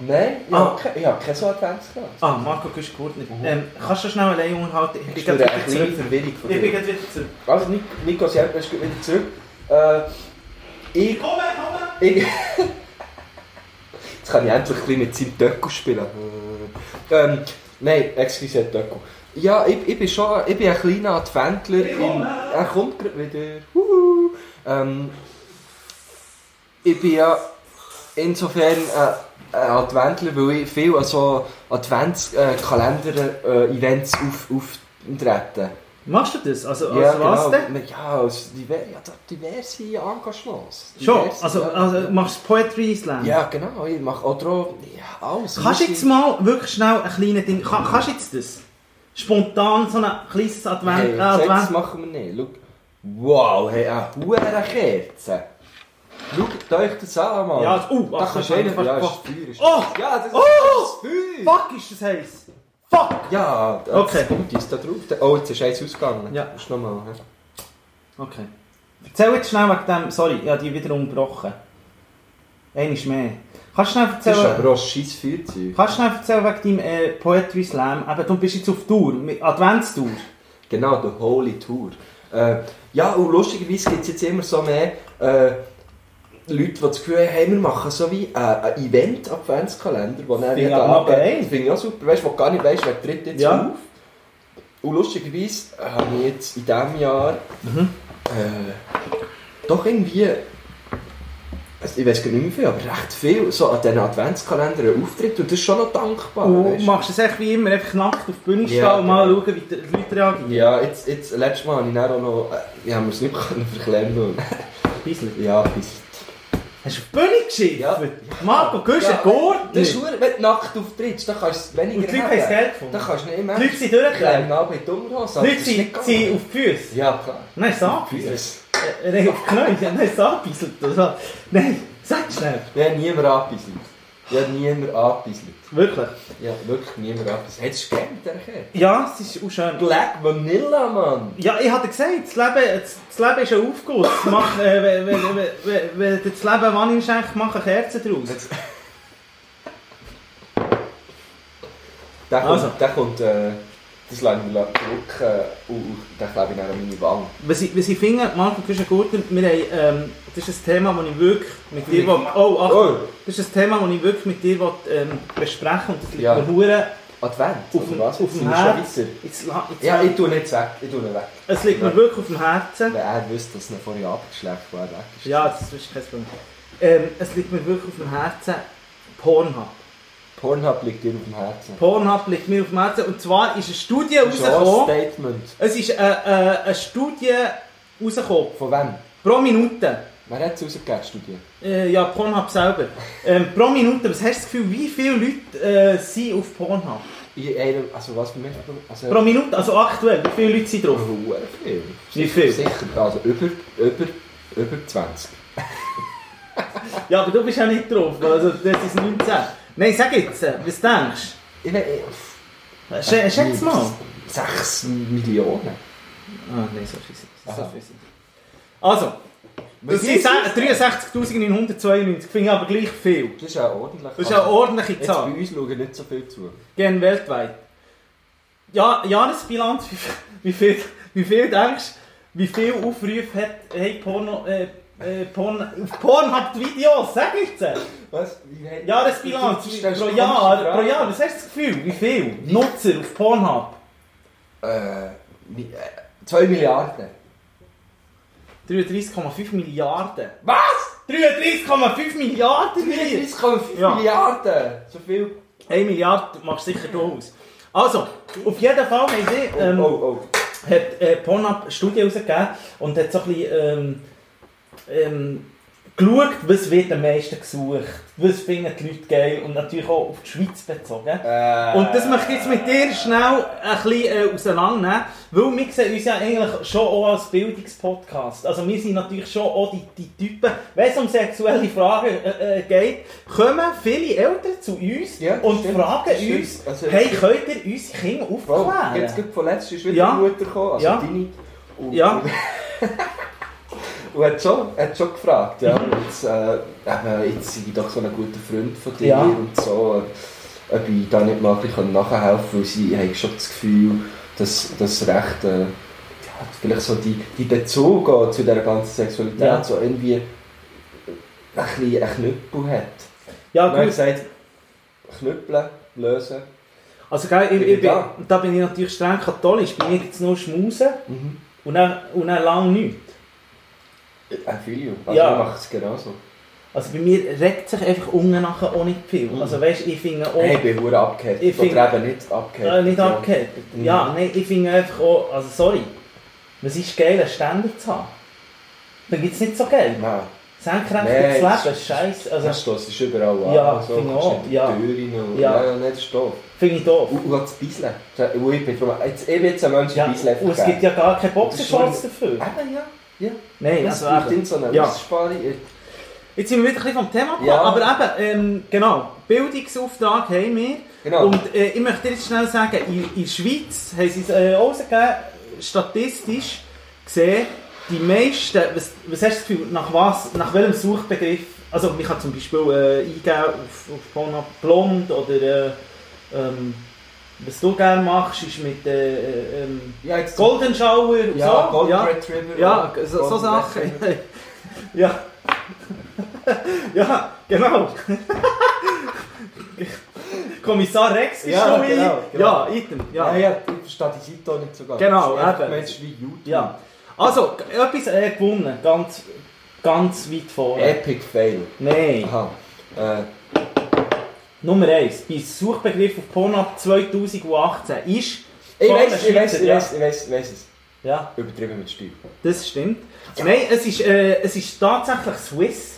Nein, ich
Ah.
habe keine, so Adventskerze.
ah, Marco, du bist gut nicht. Ähm, kannst du schnell allein unterhalten? Ich bin
Ich
gerade
bin
wieder zurück.
Verwirrung von
Ich bin
dir.
gerade wieder zurück.
Also, Nic- Nico Serp ist wieder zurück. Äh, ich...
Komm, komm!
ich Jetzt kann ich endlich ein bisschen mit seinem Döckel spielen. Ähm, nein, excuse Döckel. Ja, ich, ich bin schon ich bin ein kleiner Adventler. In, er kommt gerade wieder. Ähm, ich bin ja insofern äh, ein Adventler, weil ich viel an so Adventskalender-Events auf, auftrete.
Machst du das? Also, also
Ja,
was
genau.
denn?
Ja, als diver, ja, diverse Engagements.
Schon,
Diverse,
also,
ja.
also machst du Poetry Slam?
Ja, genau. Ich mache auch ja, alles.
Kannst du jetzt mal wirklich schnell ein kleines Ding, kann, kannst du jetzt das? Spontan so ein kleines Advent...
Hey,
äh,
das
Advent
machen wir nicht. Schau. Wow, hey, eine hure Kerze. Schaut euch das an, Mann.
Ja, uh,
da
ach,
kannst
das
du
ist einfach-
Ja, ist
oh.
Feuer. Ist
Oh!
Ja, das ist,
Oh!
das ist Feuer.
Fuck, ist das heiß! Fuck!
Ja, das
Okay.
kommt uns da drauf. Oh, jetzt ist eins ausgegangen.
Ja.
Das ist nochmal. hä?
Okay. Erzähl jetzt schnell wegen dem... Sorry, ich habe die wieder unterbrochen. Einmal mehr. Kannst du schnell
Das ist
erzählen...
aber auch ein scheiß Feuerzeug.
Kannst du schnell erzählen wegen deinem äh, Poetry Slam? Eben, du bist jetzt auf Tour, Adventstour.
Genau, der Holy Tour. Äh, ja, und lustigerweise gibt es jetzt immer so mehr äh, Leute, die das Gefühl haben, wir machen so wie äh, ein Event-Adventskalender, wo dann jeder Abend- finde ich auch super, weißt du, wo gar nicht weißt, wer tritt jetzt
Ja.
auf. Und lustigerweise habe ich jetzt in diesem Jahr
Mhm.
äh, doch irgendwie, also ich weiß gar nicht mehr viel, aber recht viel so an diesen Adventskalendern Auftritt und das ist schon noch dankbar.
Und
weisst du.
machst du es echt wie immer, einfach nackt auf die Bühne stehen
Ja,
und mal
genau.
schauen, wie die Leute reagieren?
Ja, jetzt, jetzt, letztes Mal habe ich dann auch noch, äh, ich habe mir es nicht können verklemmen
Bisschen.
Ja, bis.
Hast du auf die Bühne geschickt?
Ja.
Marco, gehst du
Ja,
ja, Gurt
Das ist verdammt, wenn du nackt auftrittst, dann kannst du es weniger
Und die Leute haben es. Geld gefunden.
Dann kannst du nicht mehr.
Die Leute sind durchgekommen.
bei die Unterhose.
Die Leute sind, auf die Füße.
Ja, klar.
Nein, sag
Füße.
Äh, Nein, auf die Knie. Ja, Nein, oder so. Nein, sag schnell.
Wir haben niemand angebisselt. Habe niemand angebisselt.
Wirklich?
Ja, wirklich niemand angebisselt. Hättest du gegeben, der Kerl?
Ja, es ist auch schön.
Black Vanilla, Mann.
Ja, ich hatte gesagt, das Leben, das, das Leben ist ein Aufguss. Mach, äh, wenn, wenn, wenn, wenn, das Leben Vanille schenkt, mach eine Kerze draus.
Der kommt,
Also.
der kommt äh, das lasse ich mir drücken und, und den klebe ich dann an meine Wange.
Was ich, was ich finde, Marco, du bist ein guter, wir haben, ähm, das ist ein Thema, das ich wirklich mit dir, will, oh, Achtung,
Oh,
das ist ein Thema, das ich wirklich mit dir will, ähm, besprechen und das liegt
Ja.
mir hure
Advent,
auf dem,
was?
auf dem
Sind wir
Herz.
schon weiter?
Jetzt, la- jetzt,
Ja, ich tue nicht weg, ich tue nicht weg.
es liegt mir
Ja.
wirklich auf dem Herzen.
Wenn er wüsste, dass er vorhin abgeschleckt wo er weg ist.
Ja, das ist kein Problem. Ähm, es liegt mir wirklich auf dem Herzen, Pornhub.
Pornhub liegt dir auf dem Herzen.
Pornhub liegt mir auf dem Herzen und zwar ist eine Studie
auch ein
rausgekommen,
Statement.
es ist äh, äh, eine Studie rausgekommen,
Von wem?
pro Minute.
Wer hat es rausgegeben, die Studie?
Äh, ja, Pornhub selber. Ähm, pro Minute, was hast du das Gefühl, wie viele Leute äh, sind auf Pornhub?
In einem, also was für mich? Also,
Pro Minute, also aktuell, wie viele Leute sind drauf?
Hure viel.
Wie viel?
Sicher, also über, über, über 20.
Ja, aber du bist ja nicht drauf, also das ist 19. Nein, sag jetzt, äh, was denkst
Ich weiß,
du? Sch schätz mal.
6 Millionen.
Ah, nein, so viel sind es. So sind es. Also, das sind
viel ist
63.992, finde ich aber gleich viel.
Das ist ja ordentlich.
Das ist eine ordentliche
Jetzt bei
Zahl.
uns schauen nicht so viel zu.
Gehen weltweit. Ja, Jahresbilanz, wie, viel- wie viel, wie viel denkst du, wie viel Aufrufe hat hey, Porno, äh, äh, Porn, auf Pornhub die Videos? Sag jetzt!
Was? Wie-
Jahresbilanz pro Jahr, pro Jahr, was hast du das Gefühl? Wie viel Nutzer auf Pornhub?
Äh, mi- äh, 2 Milliarden.
33,5 Milliarden.
Was?
33,5 Milliarden!
33,5
Ja.
Milliarden! So viel.
1 Milliarde machst du sicher du aus. Also, auf jeden Fall haben sie, ähm,
oh, oh.
hat äh, Pornhub eine Studie rausgegeben und hat so ein bisschen ähm, ähm, geschaut, was wird am meisten gesucht, was finden die Leute geil und natürlich auch auf die Schweiz bezogen.
Äh,
Und das möchte ich jetzt mit dir schnell ein bisschen äh, auseinandernehmen, weil wir sehen uns ja eigentlich schon auch als Bildungspodcast. Also wir sind natürlich schon auch die, die Typen, wenn es um sexuelle Fragen äh, äh, geht, kommen viele Eltern zu uns
Ja,
und
stimmt,
fragen uns,
Also,
hey, könnt ihr unsere Kinder aufklären?
jetzt gerade von letztem ist wieder
Ja.
die Mutter gekommen, also
Ja.
deine. Und,
Ja.
Und hat schon, hat schon gefragt, ja, jetzt, äh, jetzt bin ich doch so ein guter Freund von dir
Ja.
und so, ob ich da nicht mal ein bisschen nachhelfen kann, weil sie haben schon das Gefühl, dass das recht, äh, ja, vielleicht so die, die Bezug auch zu dieser ganzen Sexualität
Ja.
so irgendwie ein bisschen einen Knüppel hat.
Ja,
Man
gut.
gesagt, knüppeln, lösen.
Also, gell, ich ich bin,
da?
da bin ich natürlich streng katholisch. Bin ich jetzt nur schmusen
Mhm.
und dann, und dann lang nichts.
Ein Video. Also
Ja.
ich mache es genauso.
Also bei mir regt sich einfach unten nachher auch nicht viel.
Mhm.
Also weißt, ich finde auch...
Hey, ich bin hure abgehakt.
Ich find-
Oder eben nicht abgehakt.
Äh, nicht
Ja.
abgehakt.
Mhm.
Ja, nein, ich finde einfach auch... Also sorry. Was ist geil, einen Ständer zu haben? Dann gibt es nicht so geil.
Nein.
Senkrecht
Nein,
ins Leben, scheiße. Also
das Stoss ist überall an.
Ja,
so,
finde auch, ja.
Türen und
Ja.
ja, nicht das ist doof.
finde ich doof.
Und, und das Bisseln. Und ich bin jetzt, ich will jetzt einen Menschen
Ja,
Bisseln
und es gibt ja gar keinen Boxershorts dafür.
Eben, ja. Ja.
Nein,
Das
also eben.
in so einer
Ja.
Aussparung.
Jetzt sind wir wieder ein bisschen vom Thema gekommen,
Ja.
aber eben, ähm, genau, Bildungsauftrag haben wir.
Genau.
Und äh, ich möchte jetzt schnell sagen, in, in der Schweiz haben sie es äh, rausgegeben, statistisch gesehen, die meisten, was, was hast du das Gefühl, nach was, nach welchem Suchbegriff, also man kann zum Beispiel äh, eingeben auf, auf blond oder äh, ähm, was du gerne machst, ist mit äh, äh, ähm,
ja,
Golden Shower und
ja,
so.
Golden
ja.
Retriever.
Ja, so, so Sachen. Ja. ja, genau. Kommissar Rex bist
Ja,
du
genau, genau.
Ja, item.
Ja,
Ja.
ja, ich verstehe die Seite nicht so ganz.
Genau,
ist
eben.
ist wie YouTube.
ja. Also, etwas äh, gewonnen. Ganz, ganz weit vorne.
Epic Fail.
Nein.
Aha. Äh,
Nummer 1. Bei Suchbegriff auf Pornhub 2018 ist...
ich weiß, ich weiß, ich
ja.
weiß, ich weiß, ich weiß es.
Ja,
Übertrieben mit Stil.
das stimmt. Nein, es ist, äh, es ist tatsächlich Swiss.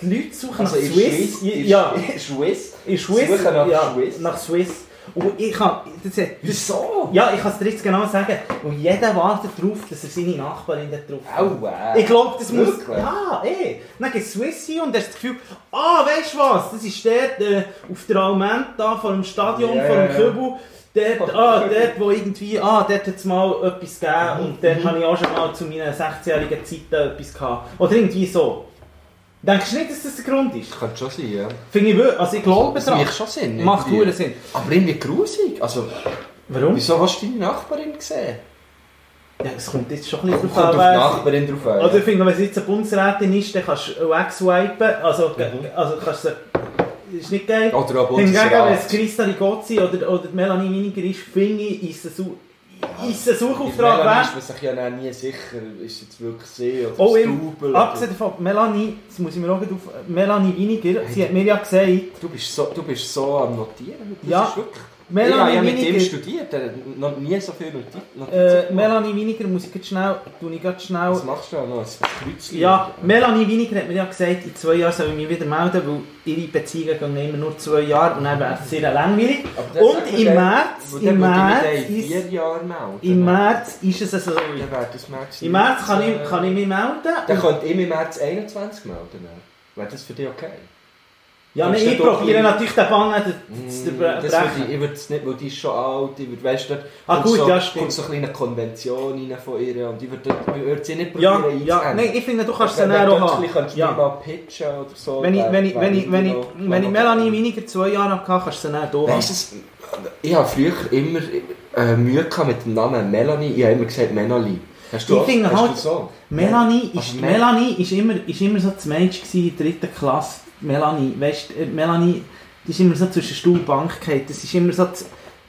Die Leute suchen
Also
nach Swiss.
In
ja.
Swiss.
In Swiss,
Suchen nach
ja,
Swiss.
nach Swiss. Und ich kann, das, das,
Wieso?
ja, ich kann es dir jetzt genau sagen. Und jeder wartet darauf, dass er seine Nachbarin da drauf hat.
Aua.
Ich glaube, das muss.
Wirklich?
Ja, eh. Dann geht Swiss hin und hast das Gefühl, ah, weißt du was? Das ist der äh, auf der Alment da vor dem Stadion,
Ja,
vor dem. Kübel. Dort, ah, dort, wo irgendwie, ah, dort hat es mal etwas gegeben
Mhm.
und dort habe ich auch schon mal zu meiner 16-jährigen Zeit etwas gehabt. Oder irgendwie so. Denkst du nicht, dass das der Grund ist?
Könnte schon sein, ja.
Finde ich wirklich, also ich glaube
Das
dran.
macht schon Sinn.
Macht
irgendwie.
Sinn.
Aber irgendwie grusig. Also,
Warum?
wieso hast du deine Nachbarin gesehen?
Ja, es kommt jetzt schon ein bisschen
Kommt auf die Nachbarin drauf an.
Also ich finde, wenn sie jetzt eine Bundesrätin ist, dann kannst du wegswipen. Also,
Mhm.
also kannst du... Ist nicht geil.
Oder auch
Hingegen, wenn es
Bundesrat.
Christa Rigozzi oder, oder Melanie Winiger ist, finde ich, ist es ein, Su- ist ein Suchauftrag wert.
ist man sich ja dann nie sicher, ist es jetzt wirklich sie oder
Oh,
Double.
abgesehen davon, Melanie, das muss ich mir auch auf... Melanie Winiger, sie hat mir ja gesagt,
Du bist so, du bist so am Notieren. Das
Ja.
ist wirklich...
Melanie
ich habe ja mit ihm
Winiger-
studiert, er hat noch nie so viel Notizen
äh. Melanie Winiger, muss ich jetzt schnell... Tue ich grad schnell...
Was machst du da noch? Ein Kreuzchen?
Ja, Melanie Winiger hat mir ja gesagt, in zwei Jahren soll ich mich wieder melden, weil ihre Beziehungen gehen immer nur zwei Jahre und dann wäre es sehr langweilig. Und im März, im
ich
März ist-
vier Jahren melden.
Im März ist es so.
Dann wäre das März...
Im März kann
äh,
ich, kann ich mich melden.
Dann könnte ich mich im März 21 melden. dann. Wäre das für dich okay?
Ja,
kannst
nein, ich probiere natürlich den Bann nicht zu brechen.
ich, ich würde es nicht, weil die ist schon alt, ich würde, weißt du, da
Ah, gut,
so,
ja, stimmt.
kommt so eine kleine Konvention rein von ihr und ich würde, ich würde sie nicht
Ja,
probieren
ja,
einzuhängen.
nein, ich finde, du kannst
du
auch haben.
könntest du
Ja.
mal pitchen oder so.
Wenn ich, wenn ich, wenn ich, wenn ich, wenn ich Melanie weniger zwei Jahre hatte, kannst du es dann auch hier
Weißt du, ich habe früher immer äh, Mühe gehabt mit dem Namen Melanie, ich habe immer gesagt Melanie. Hast du
Ich
auch-
finde halt-
du so?
Melanie ist,
Mel-
Melanie ist immer, ist immer so das Mädchen in der dritten Klasse. Melanie, weißt du, Melanie, die ist immer so zwischen Stuhl und Bank gefallen. Das ist immer so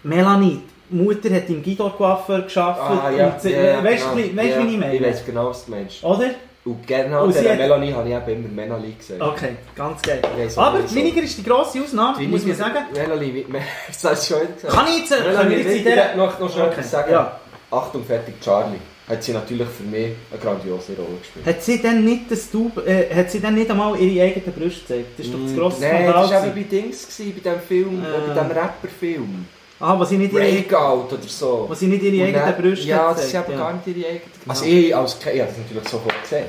Melanie, die Mutter hat im Guido Coiffeur gearbeitet.
Ah, ja,
und
ja, ja,
weißt du,
genau. ja,
wie ich meine?
Ich weiß genau, was du meinst.
Oder?
Und genau
Und
der
hat-
Melanie habe ich eben immer Melanie gesagt.
Okay, ganz geil. Aber Winiger ist die grosse Ausnahme,
Die
muss man sagen.
Melanie, wie- das hast du schon gesagt.
Kann ich jetzt, jetzt in
ich
dieser...
darf noch, noch schnell
Okay,
sagen.
ja.
Achtung, fertig, Charlie. Hat sie natürlich für mich eine grandiose Rolle gespielt.
Hat sie denn nicht das Tub, äh, hat sie denn nicht einmal ihre eigenen Brüste gezeigt? Das ist doch das grosse
Mm, Nein,
Skandal.
das war eben bei Dings, gewesen, bei diesem Film,
Äh.
äh. bei diesem Rapper-Film.
Ah, was sie nicht ihre,
Breakout oder so.
was sie nicht ihre eigenen
dann-
Brüste
Ja, das sind aber
ja.
gar nicht ihre eigenen. Also
Ja.
ich als ich habe das natürlich sofort gesehen.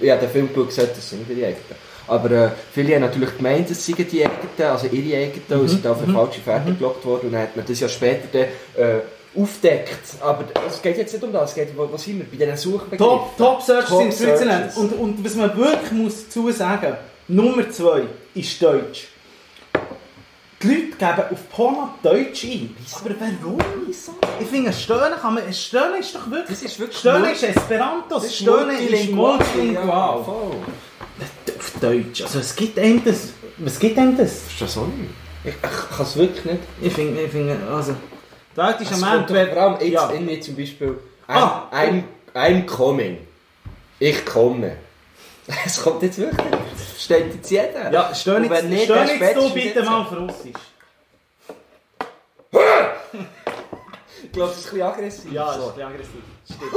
Ich habe den Film gesehen, das sind ihre eigenen. Aber äh, viele haben natürlich gemeint, es seien die eigenen, also ihre eigenen, und sind auf eine falsche Fährte gelockt worden. Und dann hat man das ja später dann, äh, aufdeckt. Aber es geht jetzt nicht um das, es geht, wo, wo sind wir? Bei diesen Suchbegriffen.
Top, Top Searches
Top
in Switzerland. Und, und was man wirklich muss dazu sagen Nummer zwei ist Deutsch. Die Leute geben auf Porno Deutsch ein. Aber warum? Ich finde, Stöhnen kann man... Stöhnen ist doch wirklich...
Das ist wirklich
Stöhnen ist Esperanto,
Das ist
Stöhnen ist
multilingual.
Auf Deutsch. Also es gibt einem das... Was gibt einem das?
Ist das auch nicht. Ich, ich kann es wirklich nicht.
Ich finde, ich finde, also...
Es
am Ende...
vor allem jetzt
Ja.
irgendwie zum Beispiel I'm,
Ah.
I'm, I'm coming. Ich komme. Es kommt jetzt wirklich. Versteht jetzt jeder.
Ja, jetzt,
wenn nicht,
jetzt
spätestens
du bitte mal auf Russisch.
Ich glaube, das ist ein bisschen aggressiv.
Ja, das ist ein bisschen aggressiv. Stimmt.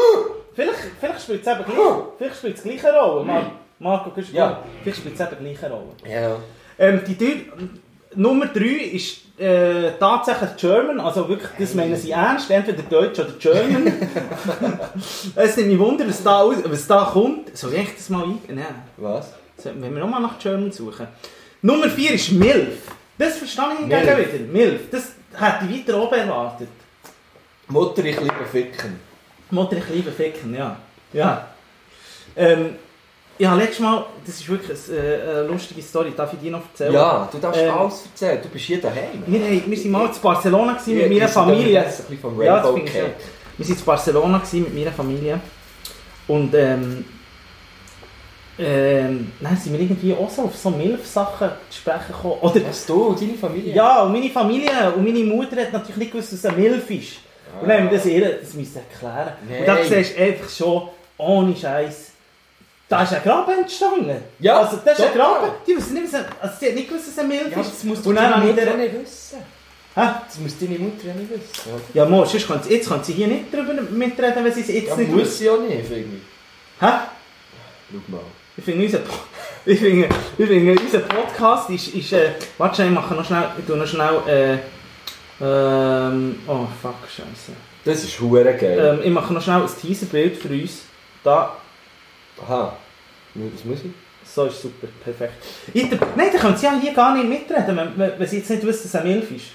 vielleicht, vielleicht spielt es eben gleich, vielleicht spielt es gleich eine Rolle. Mar Marco,
Ja.
Vielleicht spielt es eben gleich eine Rolle.
Ja.
Ähm, die Tür, Nummer 3 ist äh, tatsächlich German, also wirklich, das meinen sie ernst, entweder Deutsch oder German. es nimmt mich wunder, was da, was da kommt. Soll ich das mal ein? Nein.
Was?
Sollten wir nochmal nach German suchen. Nummer 4 ist Milf. Das verstehe ich hingegen wieder. Milf. Das hätte ich weiter oben erwartet.
Mutter, ich liebe Ficken.
Mutter, ich liebe Ficken, ja. ja. Ähm, ich habe letztes Mal, das ist wirklich eine, äh, lustige Story, darf ich dir noch erzählen?
Ja, du darfst
Ähm,
alles erzählen. Du bist hier daheim.
Wir, wir sind mal zu Barcelona gewesen mit
Ja,
meiner Familie.
ein bisschen vom
Ja, das ich. Wir sind zu Barcelona gewesen mit meiner Familie. Und ähm, ähm, dann sind wir irgendwie auch so auf so Milf-Sachen zu sprechen gekommen. Oder,
Was, du und deine Familie?
ja, und meine Familie und meine Mutter hat natürlich nicht gewusst, was ein Milf ist. Und dann haben wir das ihr, das müssen erklären. Und da
Nein.
siehst du einfach schon, ohne Scheiß. Da ist ein Graben entstanden.
Ja,
also, das ist ein. Graben. Die wissen nicht, was ein, also sie hat nicht gewusst, was ein Milf
Ja,
ist.
das muss
Und dann
deine
habe ich
Mutter
der-
nicht wissen.
Hä?
Das muss deine Mutter ja nicht wissen.
Ja, Mo, sonst kann sie, jetzt kann sie hier nicht darüber mitreden, wenn sie es jetzt
Ja,
nicht
muss
wusste.
sie ja nicht, finde ich.
Hä?
Schau mal.
Ich finde, unser, ich finde, ich finde, unser Podcast ist, ist äh, warte schnell, ich mache noch schnell, ich tue noch schnell, äh, ähm, oh fuck, scheiße.
Das ist hure geil.
Ähm, ich mache noch schnell ein Teaserbild für uns. Da,
Aha. Was muss ich?
so ist super, perfekt. Nein, da können sie ja hier gar nicht mitreden, wenn, wenn, sie jetzt nicht wissen, dass es ein Milf ist.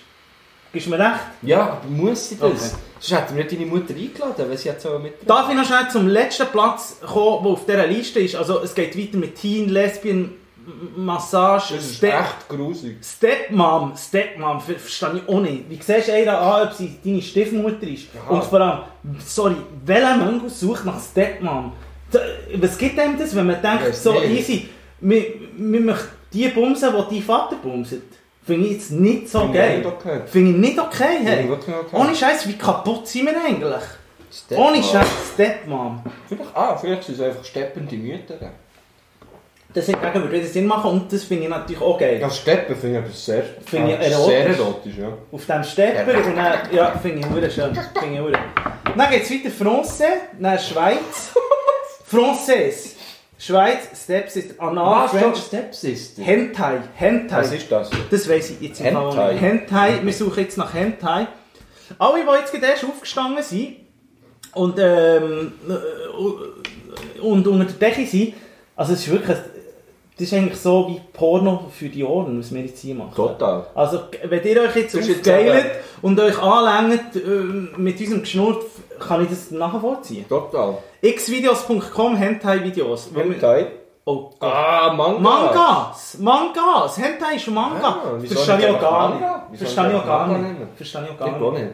Gibst du mir recht?
Ja, aber muss sie das?
Okay.
Sonst hätten wir nicht deine Mutter eingeladen, wenn sie jetzt so mit...
Darf ich noch schnell zum letzten Platz kommen, der auf dieser Liste ist? Also es geht weiter mit Teen, Lesbian, M- Massage,
Das ist
Step,
echt grusig.
Stepmom. Stepmom, ver verstehe ich auch nicht. Wie siehst du einer an, ob sie deine Stiefmutter ist?
Ja.
Und vor allem, sorry, welcher Mango sucht nach Stepmom? Was gibt einem das, wenn man denkt, so
nicht.
easy, wir, wir möchten die bumsen, die dein Vater bumset? Finde ich jetzt nicht so
Finde ich
geil.
nicht okay.
Finde ich nicht okay, hey.
wirklich okay.
Ohne Scheiß, wie kaputt sind wir eigentlich?
Stepmom.
Ohne Scheiß, Stepmom.
Vielleicht, ah, vielleicht sind es einfach steppende Mütter.
Das hingegen würde wieder Sinn machen und das finde ich natürlich auch geil.
Ja, Steppen finde ich aber sehr,
Finde ich
ah, sehr
erotisch.
erotisch, ja.
Auf dem Stepper
Ja.
ja, finde ich schön. Finde ich. Dann geht es weiter Francais, dann Schweiz. Française. Schweiz, Steps ist Anal
Was,
French.
Stepsister?
Hentai, Hentai.
Was ist das?
Das weiss ich jetzt im Fall
Hentai.
nicht. Hentai, wir suchen jetzt nach Hentai. Alle, die jetzt gerade erst aufgestanden sind und, ähm, äh, und unter der Decke sind, also es ist wirklich, das ist eigentlich so wie Porno für die Ohren, was wir jetzt hier machen.
Total.
Also, wenn ihr euch jetzt aufgeilt und euch anlängt äh, mit unserem Geschnurrt, kann ich das nachher vorziehen.
Total.
xvideos.com Hentai-Videos.
Hentai?
Oh Gott.
Ah, Manga.
Mangas! Mangas! Hentai ist Manga!
Ah,
Verstehe ich auch gar nicht. Verstehe ich
nicht
auch gar nicht. Verstehe ich auch gar nicht.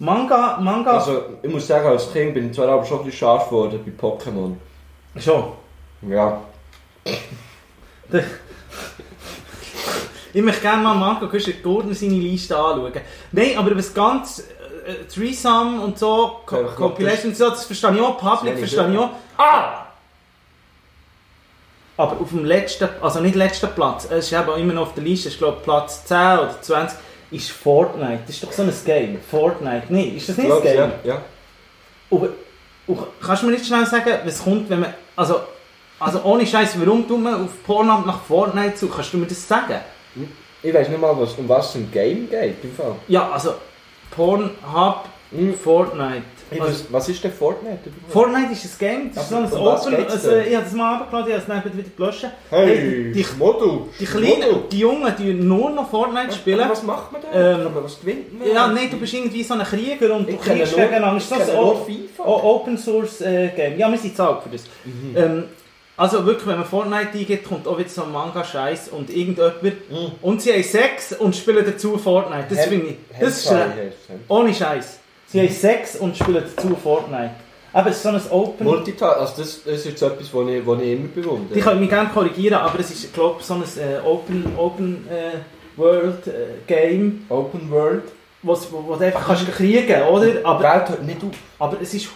Manga, Manga...
Also, ich muss sagen, als Kind bin ich zwar aber schon ein bisschen scharf geworden bei Pokémon.
Schon.
Ja.
Ich möchte gerne mal Marco Küster Gordon seine Liste anschauen. Nein, aber was ganz... Äh, Threesome und so, Co
Ja, glaub,
Compilation und so, das verstehe ich auch, Public verstehe ich auch. Ah! Aber auf dem letzten, also nicht letzten Platz, es ist eben immer noch auf der Liste, ich glaube Platz 10 oder 20, ist Fortnite. Das ist doch so ein Game. Fortnite. Nein, ist das nicht ein
Glaubst du,
Game?
ja. ja.
Und, und kannst du mir nicht schnell sagen, was kommt, wenn man. Also, also ohne Scheiß, warum man auf Pornhub nach Fortnite suchen? Kannst du mir das sagen?
Ich weiß nicht mal, was, um was es im Game geht. Im Fall.
Ja, also Pornhub,
Hm.
Fortnite. Also,
was ist denn Fortnite?
Fortnite ist ein Game, das ist so ein
was
Open. Also,
denn?
ich habe das mal runtergeladen, ich habe es dann wieder gelöscht.
Hey,
die,
Model.
die Kleinen, die Jungen, die nur noch Fortnite spielen.
Aber was macht man da?
Ähm,
Aber was gewinnt man?
Ja, nein, du bist irgendwie so ein Krieger und du
Ich kenne
kriegst gegeneinander. Ist das
kenne
so ein Open Source äh, Game? Ja, wir sind zahlt für das.
Mhm.
Ähm, also wirklich, wenn man Fortnite eingeht, kommt auch wieder so ein Manga-Scheiß und irgendjemand. Und sie haben Sex und spielen dazu Fortnite. Das finde ich. Das ist ohne Scheiß. Sie haben Sex und spielen dazu Fortnite. Aber es ist so ein Open.
Multitask, also das, das ist jetzt etwas, was ich, was ich immer bewundere.
Die können mich gerne korrigieren, aber es ist, glaube ich, so ein äh, Open, Open äh, World äh, Game,
Open World.
wo's- wo, wo du einfach kannst kriegen oder? Aber
Welt hört nicht auf.
Aber es ist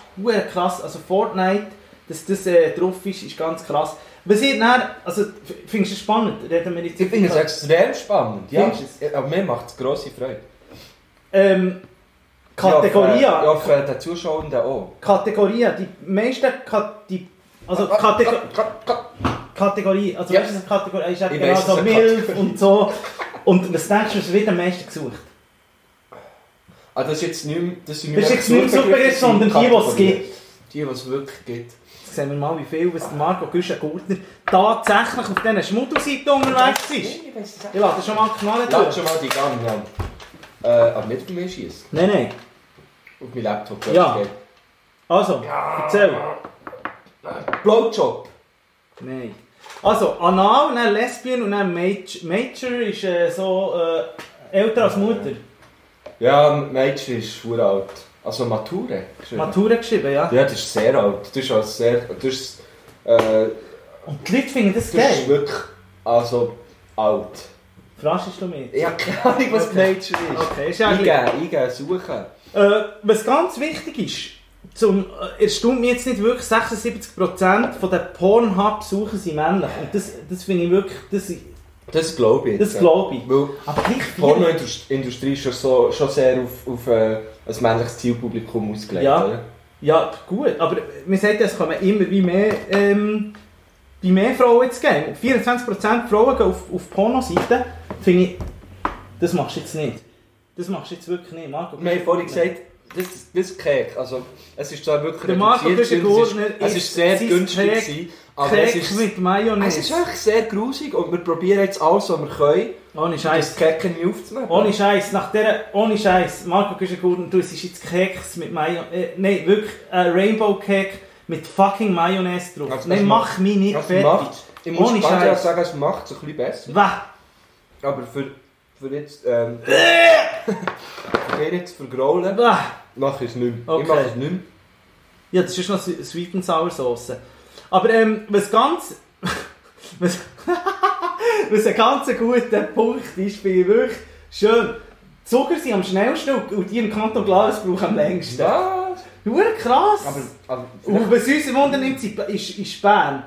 krass, also Fortnite, dass das äh, drauf ist, ist ganz krass. Was ich dann, also findest du es spannend? Reden wir jetzt
Ich finde es extrem spannend. Ja,
Findest du
aber mir macht es grosse Freude.
Ähm, Kategorien,
Ja, ja, für den Zuschauenden auch.
Kategorien, die meisten, die, also Katego Kategorie, also
Ja.
weißt Kategorie ist, ja genau so
es ist
Milf
Kategorie.
und so. Und was denkst du, was wird am meisten gesucht?
Ah, das ist jetzt nicht mehr... Das,
Das ist jetzt nicht mehr
das
sondern die, die es gibt.
Die, die es wirklich gibt.
Sehen wir mal, wie viel was der Marco Güschen-Gurtner tatsächlich auf diesen Schmuddelseiten unterwegs ist. Ich lasse schon mal knallen
Lass
durch.
schon mal die Gang, ja. Äh, aber nicht auf mich schießen.
Nein, nein.
Auf mein Laptop.
Ja.
das geht.
Also, erzähl.
Blowjob.
Nein. Also, Anal, dann Lesbian und dann Major. Major ist äh, so äh, älter als Mutter.
Ja, Mädchen ist schwer alt. Also Mature. geschrieben.
Matura geschrieben, ja.
Ja, das ist sehr alt. Das ist auch sehr... Das ist... Äh,
Und die Leute finden das
das ist
geil.
wirklich... Also... Alt.
Verarschst du mich?
Ich habe keine Ahnung, was
Okay.
Mädchen ist.
Okay, ist ja
Eingeben, eingeben, suchen.
Äh, was ganz wichtig ist, zum, äh, erstaunt mich jetzt nicht wirklich, 76% von den Pornhub-Besuchern sind männlich. Und das, das finde ich wirklich, das,
Das glaube ich.
das glaube ich.
Weil
Aber
die. Pornoindustrie ist schon, so, schon sehr auf, auf ein männliches Zielpublikum ausgelegt.
Ja.
oder?
Ja, gut, aber man sagt, ja, es kommen immer wie mehr, ähm, wie mehr Frauen ins Game. 24% Frauen gehen auf, auf Pornoseiten. Finde ich, das machst du jetzt nicht. Das machst du jetzt wirklich nicht, Marco.
Wir haben vorhin gesagt, das, das Cake, also es ist zwar wirklich
Der Marco
reduziert,
Güschen-Gurtner
es ist, es ist sehr günstig gewesen, aber es
Cake
ist,
mit Mayonnaise.
es ist echt sehr grusig und wir probieren jetzt alles, was wir können
Ohne
Das
Scheiß.
Kecken nicht aufzunehmen.
Ohne Scheiß, nach der, ohne Scheiß, Marco Güschengurten, du, es ist jetzt Keks mit Mayo, äh, nein, wirklich, ein Rainbow Cake mit fucking Mayonnaise drauf.
Also,
nein,
das
mach mich nicht
Das
fertig.
macht, ich muss
Ohne
ganz ehrlich sagen, es macht es ein bisschen besser.
Wah!
Aber für, für jetzt, ähm, für den jetzt vergraulen, mache ich es nicht mehr.
Okay.
Ich mache es nicht mehr.
Ja, das ist noch Swe- Sweet and Sour Sauce. Aber ähm, was ganz... was, was ein ganz guter Punkt ist, finde ich wirklich schön. Zucker sind am schnellsten und- die im Kanton Glarus brauchen am längsten.
Was?
Hure krass!
Aber, aber
Und was uns Wunder nimmt, ist, ist, Bern.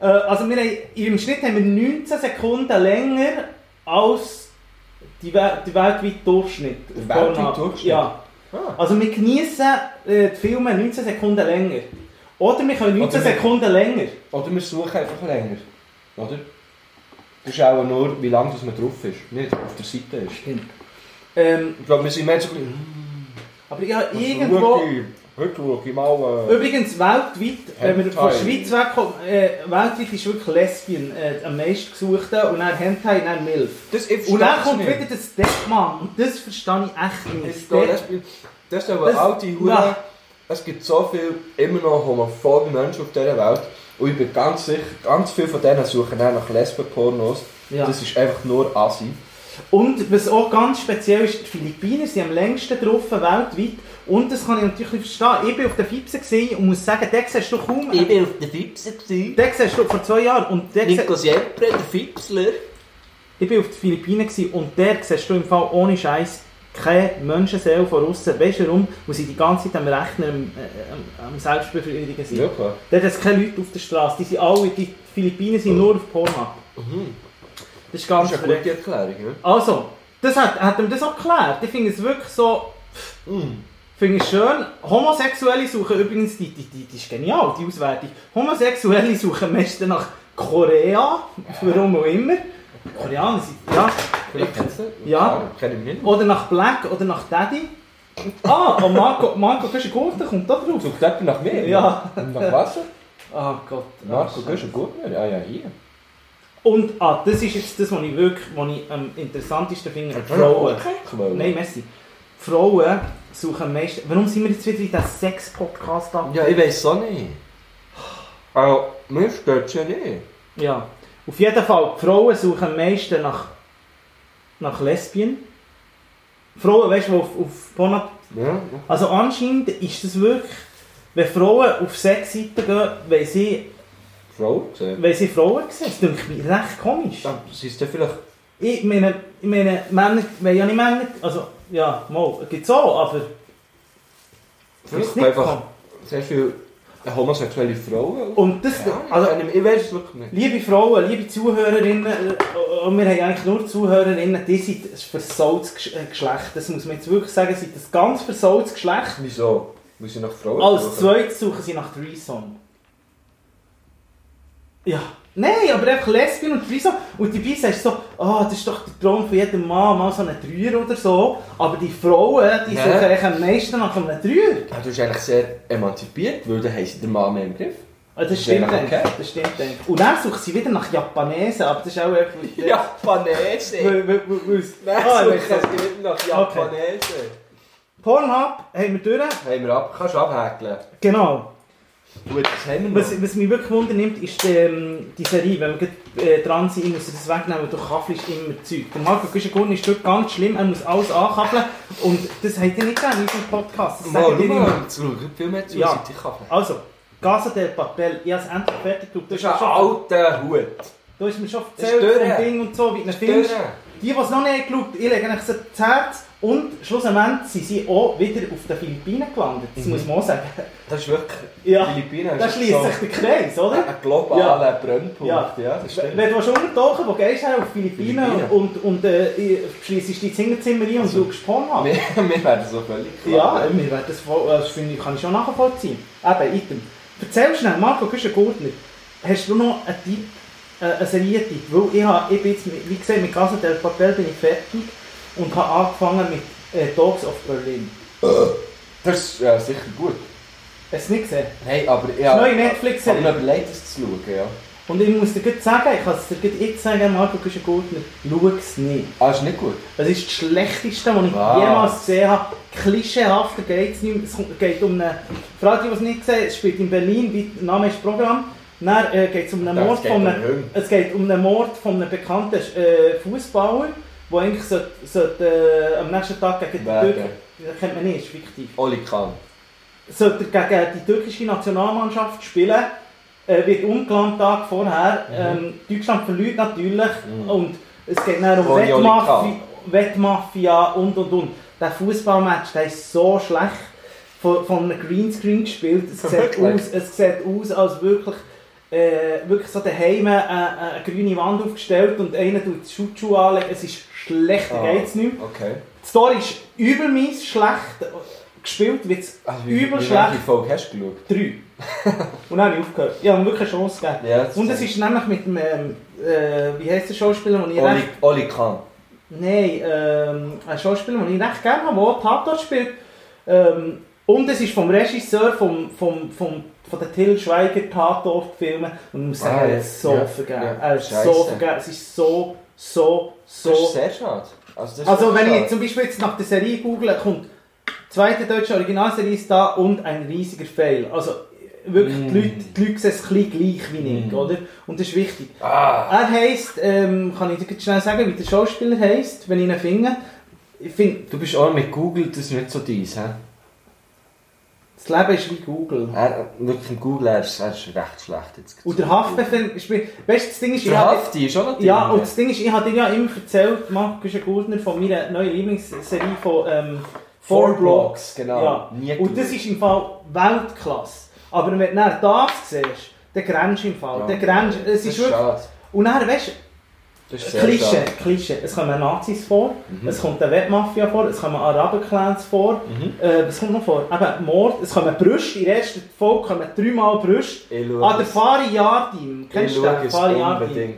Äh, also wir haben, im Schnitt haben wir 19 Sekunden länger als die, die weltweite Durchschnitt.
Der weltweite. Durchschnitt?
Ja.
ah.
Also wir genießen äh, die Filme 19 Sekunden länger. Oder wir können 19
Oder wir-
Sekunden länger.
Oder wir suchen einfach länger. Oder? Das ist auch nur, wie lange das man drauf ist. Nicht auf der Seite ist.
Ähm,
Ich glaube, wir sind mehr so ein bisschen...
aber ja,
"Hm,
irgendwo...
schau ich- Heute schaue ich mal... Äh,
Übrigens, weltweit, wenn wir von der. Schweiz wegkommen, äh, weltweit ist wirklich Lesbian äh, am meisten gesuchte und dann Hentai und dann Milf.
das
Und dann kommt
nicht.
wieder der Stepman und das verstehe ich echt nicht.
Das- Das ist aber
Das-
alte Hure. Es gibt so viele immer noch homophobe Menschen auf dieser Welt. Und ich bin ganz sicher, ganz viele von denen suchen auch nach Lesben-Pornos.
Ja.
Das ist einfach nur Assi.
Und was auch ganz speziell ist, die Philippiner sind am längsten drauf weltweit. Und das kann ich natürlich verstehen. Ich bin auf der Fipse gesehen und muss sagen, den siehst du kaum.
Ich war auf der Fipse.
Den siehst du vor zwei Jahren. Und den
Nico Siempre, der Fipsler.
ich bin auf den Philippinen und der siehst du im Fall ohne Scheiß keine Menschenseele von außen. Weißt du warum? Weil sie die ganze Zeit am Rechner, am, äh, am, am Selbstbefriedigen sind.
Wirklich?
Dort hat es keine Leute auf der Straße. Die sind alle, die Philippinen sind nur auf Pornhub. Das ist
Das
ganz
ist eine gute Erklärung. Ne?
Also, das hat, hat ihm das auch geklärt. Ich finde es wirklich so... Finde ich schön. Homosexuelle suchen übrigens, die, die, die, die ist genial, die Auswertung. Homosexuelle suchen meistens nach Korea, warum auch immer. Koreaner sind, ja.
Kennst du das?
Ja.
Ich nicht.
Oder nach Black oder nach Daddy. Ah, und Marco, Marco Güschen-Gurten kommt da drauf.
Sucht jemand nach mir?
Ja.
Und nach was?
Ah Gott.
Marco
Ah,
Göschen Gurtner? Ah ja, hier.
Und ah, das ist jetzt das, was ich wirklich was ich am interessantesten finde. Frauen.
Frauen.
Nein, merci. Frauen suchen am meisten... Warum sind wir jetzt wieder in diesem Sex-Podcast da?
Ja, ich weiß auch nicht. Also, mir stört es ja nicht.
Ja. Auf jeden Fall, die Frauen suchen am meisten nach, nach Lesbien. Frauen, weißt du, auf, auf Pornhub...
Ja.
Also anscheinend ist das wirklich... Wenn Frauen auf Sexseiten gehen, weil sie,
Frau gesehen.
weil sie Frauen sehen. Das klingt mir recht komisch.
Dann sind es dann vielleicht...
Ich meine, ich meine Männer, weil ja nicht Männer... Also, ja, mal, es gibt so, aber...
Vielleicht
nicht
einfach sehr viele homosexuelle Frauen.
Und das...
Ja,
Also,
ich weiß es wirklich nicht.
Liebe Frauen, liebe Zuhörerinnen, äh, und wir haben eigentlich nur Zuhörerinnen, die sind ein versautes äh, Geschlecht. Das muss man jetzt wirklich sagen, sie sind ein ganz versautes Geschlecht.
Wieso? Weil sie nach Frauen
Als
suchen?
zweites suchen sie nach Threesome. Ja. Nein, aber einfach Lesbien und Threesome. Und dabei sagst du so, ah, das ist doch der Traum von jedem Mann, mal so einen Dreier oder so. Aber die Frauen, die
Ja.
suchen eigentlich am meisten nach einem Dreier.
Ja, du bist eigentlich sehr emanzipiert, weil dann haben sie den Mann mehr im Griff.
Ah, Das stimmt,
okay.
das stimmt. eigentlich. Und dann suchen sie wieder nach Japanesen, aber das ist auch einfach...
Japanese!
Weil- weil- weil- weil-
Nein,
Ah, nicht.
es nicht nach Japanese.
Pornhub haben wir durch.
Haben wir ab, kannst du abhäkeln.
Genau.
Gut, das haben wir
Was, was mich wirklich wundernimmt, ist ähm, die Serie. Wenn wir äh, dran sind, muss er das wegnehmen, du kaffelst immer Zeug. Der Marco Güschengunn ist dort ganz schlimm, er muss alles ankabeln. Und das habt ihr nicht gerne in unserem Podcast. Das
Mal, schau mal, jetzt schau ich viel mehr zu,
Ja.
seit ich kann.
Also, Casa del Papel, ich habe es endlich fertig gemacht.
Das ist ein alter Hut.
du hast mir schon erzählt vom Ding und so, wie du findest. Die, die es noch nicht geschaut ich lege so das Herz. Und schlussendlich sind sie auch wieder auf den Philippinen gelandet. Das
Mhm.
muss man auch sagen.
Das ist wirklich...
Ja,
Philippinen
da
ist
schließt
so
sich der Kreis, oder?
ein globaler Brennpunkt.
Ja.
Ja, das stimmt.
Wenn du willst untertauchen wo gehst du auf die Philippinen
Philippinen.
und, und äh, schließt dich ins Hinterzimmer ein und
Also,
schaust Porn
Wir, wir werden so völlig
Ja, mir wird das, voll, das finde ich, kann ich schon nachvollziehen. Eben, item. Erzähl schnell, Marco Güschen-Gurtner, hast du noch einen Tipp, äh, einen Serientipp? Weil ich, habe, ich bin jetzt, wie gesagt, mit Casa del Papel bin ich fertig und habe angefangen mit äh, Dogs of Berlin.
Das ist ja, sicher gut.
Hast du es nicht gesehen?
Hey, aber
Das
ja...
neue
Ich habe mir überlegt, das zu schauen, ja.
Und ich muss dir gleich sagen, ich kann es dir gleich jetzt sagen, Marco Güschen-Gurtner, schau es nicht.
Ah, ist nicht gut.
Es ist das Schlechteste, was ich
Was?
jemals gesehen habe. Klischeehafter geht es nicht mehr. Es geht um eine... Für alle, die es nicht sehen, es spielt in Berlin, wie der Name ist Programm. Dann äh, geht es um einen Mord
es geht
von
um
einem... Es geht um einen Mord von einem bekannten äh, Fußballer, der eigentlich sollte, sollte, äh, am nächsten Tag gegen die. Türkei... Das kennt man nicht, ist fiktiv.
Oli Kahn.
sollte er gegen die türkische Nationalmannschaft spielen, äh, wird umgelangt am Tag vorher. Ähm, Deutschland verliert natürlich
Mhm.
und es geht dann um
Oli
Wettmafia, Wettmafia und und und. Der Fußballmatch, der ist so schlecht von, von einem Greenscreen gespielt. Es sieht, aus, es sieht aus, als wirklich, äh, wirklich so daheim äh, äh, eine grüne Wand aufgestellt und einer tut Schutzschuhe anlegen. Es ist schlechter,
Ah.
geht's nicht mehr.
Okay.
Die Story ist übelmies schlecht gespielt, wird es
Also,
Übel
wie
schlecht.
welche Folge hast du geschaut?
Drei. Und dann habe ich aufgehört. Ich habe wirklich eine Chance gegeben.
Ja,
Und es ist nämlich mit dem, ähm, äh, wie heisst der Schauspieler, den ich
Oli,
recht...
Oli Kahn.
Nein, ähm, ein Schauspieler, den ich recht gerne habe, der Tatort spielt. Ähm, und es ist vom Regisseur vom, vom, vom, von den Till Schweiger Tatort-Filmen. Und ich muss sagen,
Ah,
er ist so
Ja.
vergeben.
Ja.
Er ist so vergeben. Es ist so, so, so...
Das ist sehr schade. Also,
Also wenn ich
schade.
zum Beispiel jetzt nach der Serie google, kommt zweite deutsche Originalserie ist da und ein riesiger Fail. Also wirklich,
Mm.
die, Leute, die Leute sehen es ein bisschen gleich wie ich,
Mm.
oder? Und das ist wichtig.
Ah,
Er heisst, ähm, kann ich dir schnell sagen, wie der Schauspieler heisst, wenn ich ihn finde. Ich finde,
du bist auch mit Google, das ist nicht so dies, hä?
Das Leben ist wie Google.
Er, wirklich im Google, er ist, er ist recht schlecht jetzt.
Und der Haftbefehl spielt... Weißt du, das Ding ist...
Der Hafti ist auch noch
Ja, und das Ding ist, ich habe dir ja immer erzählt, Markus Gurtner, von meiner neuen Lieblingsserie von ähm, Four Blocks.
genau.
Ja.
Nie
Und das ist im Fall Weltklasse. Aber wenn du das siehst, dann grenzt du im Fall.
Ja.
Dann grenzt, es
Das
ist wirklich,
schade.
und dann, weißt
ist
du, Klischee. Klischee. Es kommen Nazis vor,
Mhm.
es kommt eine Wettmafia vor, es kommen Araber-Clans vor,
Mhm.
äh, was kommt noch vor? Eben Mord, es kommen Brüste, in der ersten Folge kommen dreimal Brüste.
Schaue
Ah, der
es.
Fari Yardim, kennst du den?
es
Fari Yardim.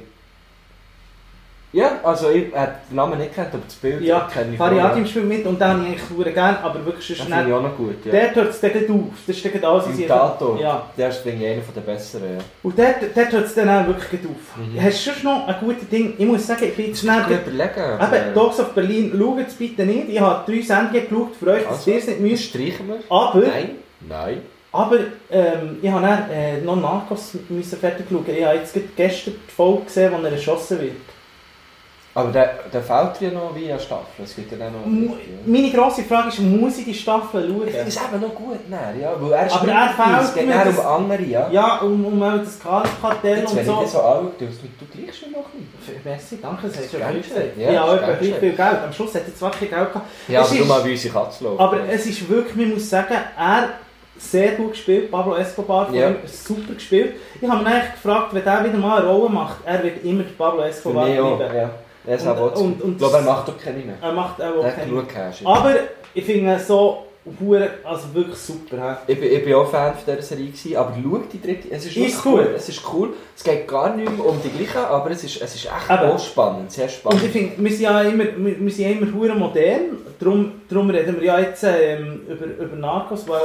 Ja, also ich habe den Namen nicht kennt, aber das Bild
Ja,
kenne ich
Fari
voll,
Yardim spielt mit und den habe ich eigentlich verdammt gerne, aber wirklich
ich
nicht.
auch noch gut, ja.
Der hört es dann auf, das ist dann alles, was ich-. Ja.
Der ist ich einer der besseren, ja.
Und dort hört es dann auch wirklich auf.
Mhm.
Hast du sonst noch ein gutes Ding? Ich muss sagen, ich bin jetzt schnell...
Ich überlegen. aber-
Eben, Dogs of Berlin, schaut es bitte nicht. Ich habe drei Sendungen geschaut für euch, dass
Also,
ihr es nicht müsst.
Streichen wir?
Aber,
Nein. Nein.
aber ähm, ich habe dann, äh, noch Narcos müssen fertig schauen. Ich habe jetzt gestern die Folge gesehen, wo er erschossen wird.
Aber der, der fällt ja noch wie eine Staffel. Es gibt ja dann noch...
Mu- Meine grosse Frage ist, muss ich die Staffel schauen?
Das ist eben noch gut, nein, ja. Weil er
Aber er
dabei, Es
fehlt
geht dann um andere, ja.
Ja, um, um das Kartell
Jetzt,
und
wenn ich
so.
so anschaue, du, du gleich schon noch ein bisschen.
Merci, danke, das hast du
geschehen.
gesagt.
Ja,
Ja, etwa gleich viel Geld. Am Schluss hat er zwar kein Geld gehabt.
Ja,
Es
aber du
ist-
mal wie unsere Katze laufen.
Aber es ist wirklich, man muss sagen, er sehr gut gespielt, Pablo Escobar
Ja.
super gespielt. Ich habe mich eigentlich gefragt, wenn er wieder mal eine Rolle macht, er wird immer Pablo Escobar bleiben.
ja. Er ist
Und- und- und
Ich glaube, er macht doch keine mehr.
Er macht auch
Er
okay.
genug Cash.
Aber ich finde es so hure- also wirklich super. hä?
Ich bin, ich bin auch Fan von dieser Serie, gewesen, aber schau die dritte, es ist,
Ist cool.
cool. Es ist cool. Es geht gar nicht mehr um die gleiche, aber es ist, es ist echt
Eben.
auch spannend, sehr
Und
spannend.
ich finde, wir sind ja immer, wir, wir sind ja immer hure modern, darum, darum reden wir ja jetzt ähm, über, über Narcos, weil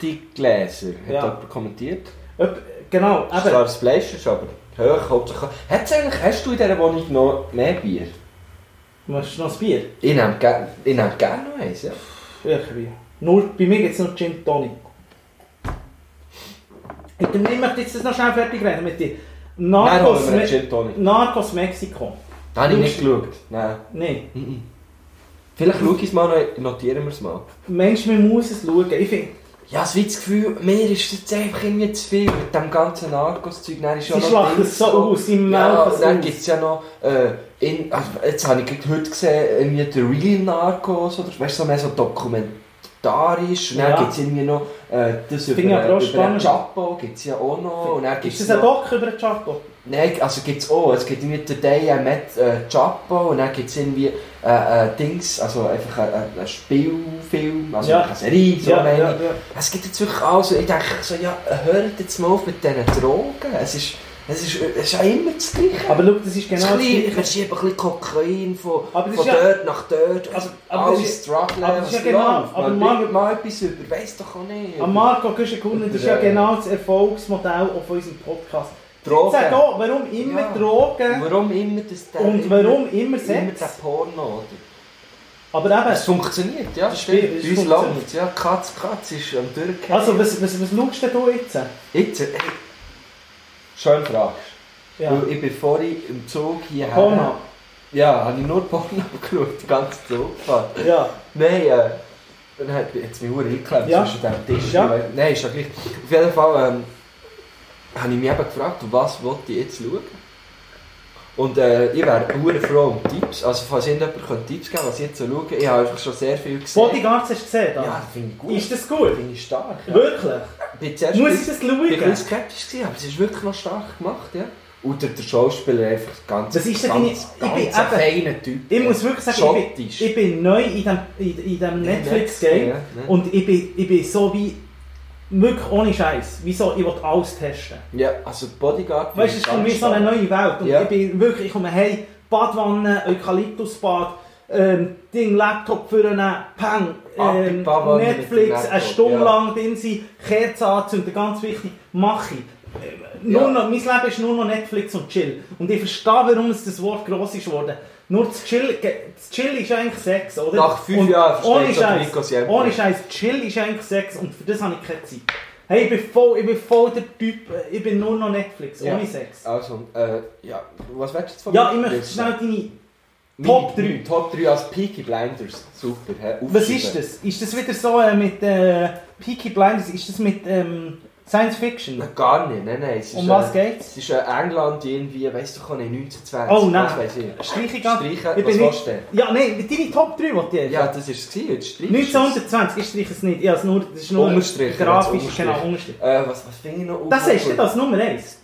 die Gläser, hat
Ja.
jemand kommentiert.
Ob, genau, eben,
das Fleisch, ist aber hoch, hauptsächlich. Hat's eigentlich, hast du in dieser Wohnung noch mehr Bier?
machst du noch ein Bier?
Ich nehme gerne nehm gern noch eins, ja.
Irgendwie. Nur, bei mir gibt es noch Gin Tonic. Ich möchte jetzt das noch schnell fertig reden mit dir.
Nein,
Narcos,
wir einen
Me. Narcos Mexiko.
Da habe ich nicht geschaut. Nein.
Nein.
Vielleicht schaue ich es mal noch, notieren wir es mal.
Mensch, man muss es schauen. Ich finde,
Ja, das Gefühl, mir ist jetzt einfach irgendwie zu viel mit dem ganzen Narcos-Zeug. Dann ist ja
sie
noch
schlachten es so aus, sie melken
Ja,
es
und dann
aus.
gibt es ja noch, äh, in, also jetzt habe ich gerade heute gesehen, irgendwie der Real Narcos, oder weißt du, so mehr so dokumentarisch. Und dann
Ja.
gibt es irgendwie noch äh, das über,
Finde ich aber auch
über den
spannend.
Chapo, gibt es ja auch noch. Und dann
Ist
gibt's
das ein
noch,
Doc über den Chapo?
Nein, also gibt es auch. Es gibt irgendwie Today I Met äh, Chapo und dann gibt es irgendwie äh, äh, Dings, also einfach ein, Spielfilm, also
Ja.
eine Serie, so
ja, ja,
ich. Es gibt jetzt wirklich alles. Ich denke so, ja, hört jetzt mal auf mit diesen Drogen. Es ist, es ist, es ist ja immer das Gleiche.
Aber schau, das ist genau das
wir
Gleiche.
schieben ein bisschen Kokain von,
Aber das
von
ja-
dort nach dort.
Aber-
Also,
aber das
alles
ist-
Struggle,
aber das ist ja genau-
läuft.
aber
mal etwas über, weiss doch auch nicht.
Am Marco Güschen-Kunden, das ist ja
äh,
genau das Erfolgsmodell auch von unserem Podcast.
Drogen.
Sag auch, warum immer
Ja.
Drogen
Warum immer das der,
und warum immer
immer
Sex?
der Porno, oder?
Aber eben,
Es funktioniert, ja, das stimmt. Bei uns läuft ja, Katz, Katz ist am Durchgehen.
also was, was, was schaust denn du jetzt?
Jetzt, hey, schön fragst.
Ja.
Weil ich bin vorhin im Zug hierher.
Porno.
Ja, habe ich nur Porno geschaut, die ganze Zugfahrt.
Ja.
Nein, äh, dann hat jetzt mich verdammt eingeklemmt
Ja.
zwischen dem Tisch.
Ja.
Nein, ist ja gleich. Auf jeden Fall ähm, habe ich mich eben gefragt, was wollte ich jetzt schauen? Und äh, ich wäre sehr froh um Tipps. Also falls irgendjemand könnte Tipps geben was ich jetzt so schaue. Ich habe einfach schon sehr viel gesehen.
Bodyguards hast du gesehen? da?
Ja, finde ich gut.
Ist das gut?
Finde ich stark. Ja.
Wirklich?
Ich bin
Muss ich das
bisschen- ich bin
schauen?
skeptisch gewesen, aber es ist wirklich noch stark gemacht, ja. Und der, der Schauspieler einfach ganz,
Das ist
ganz,
Ding, ich bin
ganz ein
eben-
feiner Typ.
Ich muss wirklich sagen, ich bin, ich bin neu in dem, in, in dem Netflix-Game
ja, ne?
und ich bin, ich bin so wie, wirklich ohne Scheiß, wieso, ich will alles testen.
Ja, also Bodyguard.
Weißt du, es ist für mich so eine neue Welt und
Ja.
ich bin wirklich, ich komme hey, Badwanne, Eukalyptusbad, ähm, Ding, Laptop für einen
die
ähm,
dem
Netflix,
Laptop,
eine Stunde
ja.
lang drin sein, Kerzen anzünden, ganz wichtig, mache ich. Äh, Nur
Ja.
noch, mein Leben ist nur noch Netflix und Chill. Und ich verstehe, warum es das Wort gross ist geworden. Nur das Chill, das Chill ist eigentlich Sex, oder?
Nach fünf
Und
Jahren
ohne
versteht schon
Scheiß,
Nico Siempre.
ohne Scheiß, Chill ist eigentlich Sex und für das habe ich keine Zeit. Hey, ich bin voll, ich bin voll der Typ, äh, ich bin nur noch Netflix,
Ja.
ohne Sex.
Also, äh, ja, was willst du jetzt von
Ja,
mir
ich möchte schnell deine... Top drei.
meine Top 3 als Peaky Blinders. Super. hä?
Was ist das? Ist das wieder so äh, mit äh, Peaky Blinders? Ist das mit ähm, Science Fiction?
Gar nicht, nein, nein. Es ist,
Um was
äh,
geht's?
Es ist äh, England irgendwie, weißt du, kann ich 1920.
Oh nein.
Was weiß ich.
Streiche ganz...
Streichen,
Ich
was
bin
willst
nicht...
du denn?
Ja, nein, deine Top 3 wollte ich
Ja, das war es. gewesen, Jetzt streichst du es.
1920, ich streiche es nicht. Ja, es nur, das ist nur
Unterstrich,
grafisch,
jetzt
genau,
Unterstrich.
Unterstrich.
Äh, was, was finde ich noch
Das ist das Nummer 1.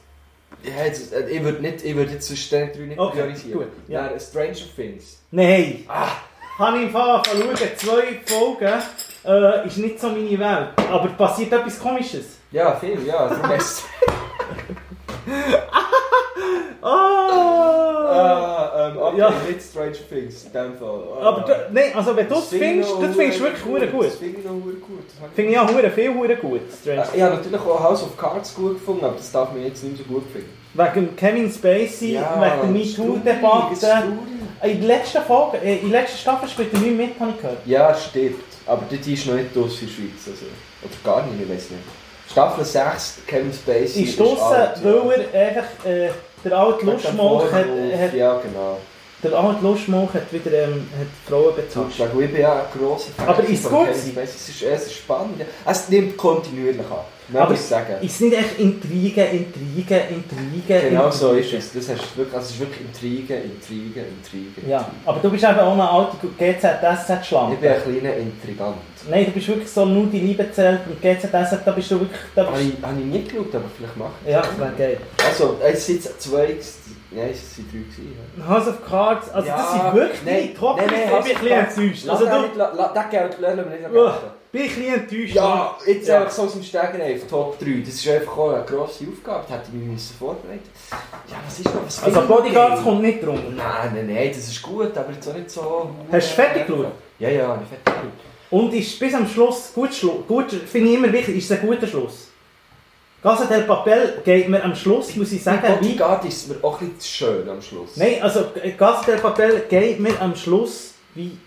Ja, jetzt, äh, ich würde nicht, ich würde jetzt zwischen den drei nicht
Okay,
priorisieren.
gut, ja.
Dann Stranger Things.
Nein.
Ah.
Habe ich im Fall schauen, zwei Folgen. Äh, ist nicht so meine Welt. Aber passiert etwas Komisches.
Ja, viel, ja. Du hast,
Oh!
ah, ähm, okay,
Ja.
nicht Stranger Things in dem Fall. Ah.
Aber du, nein, also wenn du es
ich
findest, das findest du wirklich hure gut.
Das finde ich hure gut. Das
Finde ich auch hure viel hure gut. Strange.
Äh, Ich habe natürlich auch House of Cards gut gefunden, aber das darf man jetzt nicht so gut finden.
Wegen Kevin Spacey, wegen der
das
MeToo-Debatte. In der letzten Folge, äh, in der letzten Staffel spielt er nicht mit, habe ich gehört.
Ja, stimmt. Aber die ist noch nicht aus in der Schweiz. Also. Oder gar nicht, ich weiß nicht. Staffel 6, Kevin Spacey.
Ist draussen, weil er einfach äh, der alte Lustmolch hat, hat,
Ja, genau.
der alte Lustmolch hat wieder ähm, hat Frauen bezahlt.
Ich ich bin ja ein grosser Fan
Aber ist
von
gut.
Es ist, es ist spannend. Es nimmt kontinuierlich an. Man
Aber
sagen.
Ist es nicht echt Intrigen, Intrigen, Intrigen?
Genau so ist es. Das hast wirklich, also es ist wirklich Intrigen, Intrigen, Intrigen.
Ja, aber du bist eben auch eine alte
Ich
GZSZ-Schlampe.
bin ein kleiner Intrigant.
Nein, du bist wirklich so nur die Liebe zählt und GZSZ, da bist du wirklich... Da
Habe
bist,
ich, habe ich nicht geschaut, aber vielleicht mache ich
ja, das wäre geil.
Also, es sind jetzt zwei, nein, es sind drei gewesen. ja.
House of Cards, also das sind wirklich
nein,
die top
nein, nein,
Ich bin ein bisschen enttäuscht. Also du,
den Geld lassen wir nicht.
Bin ich ein bisschen enttäuscht.
Ja, jetzt
Ja.
einfach so aus dem Stegreif, Top 3. Das ist einfach auch eine grosse Aufgabe, das hätte ich mir müssen vorbereiten Ja, was ist was
Also Bodyguards kommt nicht drunter.
Nein, nein, nein, das ist gut, aber jetzt auch nicht so...
Hast du fertig geschaut?
Ja, ja, ich fertig geschaut.
Und ist bis am Schluss gut Schluss. Gut, finde ich immer wichtig, ist es ein guter Schluss. Casa del Papel geht mir am Schluss, muss ich sagen, wie...
Bodyguard ist mir auch ein bisschen schön am Schluss.
Nein, also Casa del Papel geht mir am Schluss wie ein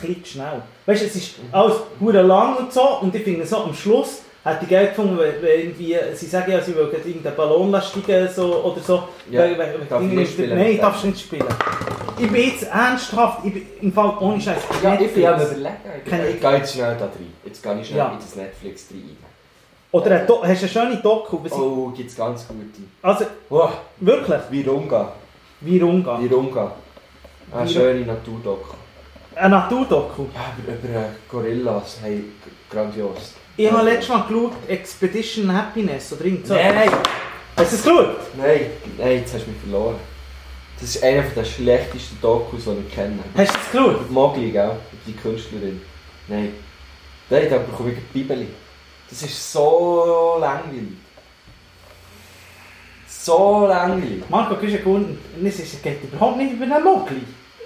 bisschen schnell. Weißt du, es ist alles hure lang und so und ich finde so am Schluss hätte ich geil gefunden, wenn, wenn irgendwie, sie sagen ja, sie wollen irgendeinen Ballon steigen so, oder so.
Ja,
Weil- weil-
darf ich nicht spielen.
Nein, darfst du nicht spielen. Ich bin jetzt ernsthaft, ich bin im Fall ohne Scheiß.
Ja, ich bin am überlegen. Ich,
ich.
gehe jetzt schnell da rein. Jetzt gehe ich schnell
Ja.
in das Netflix rein.
Oder ein hast du eine schöne Doku?
Oh, gibt es ganz gute.
Also,
Oh,
wirklich,
Virunga.
Virunga.
Virunga. Eine schöne Naturdoku.
Eine Naturdoku.
Ja, über, über äh, Gorillas. Hey, grandios.
Ich habe letztes Mal geschaut, Expedition Happiness oder irgend so.
Nein, nein,
Hast du es geschaut?
nein, nein, jetzt hast du mich verloren. Das ist einer der schlechtesten Dokus, die ich kenne.
Hast du es geschaut?
Mogli, gell? Die Künstlerin. Nein. Nein, da bekomme ich eine Bibel. Das ist so langweilig. So langweilig.
Marco Küschenkunden, es ist- es geht überhaupt nicht über einen Mogli.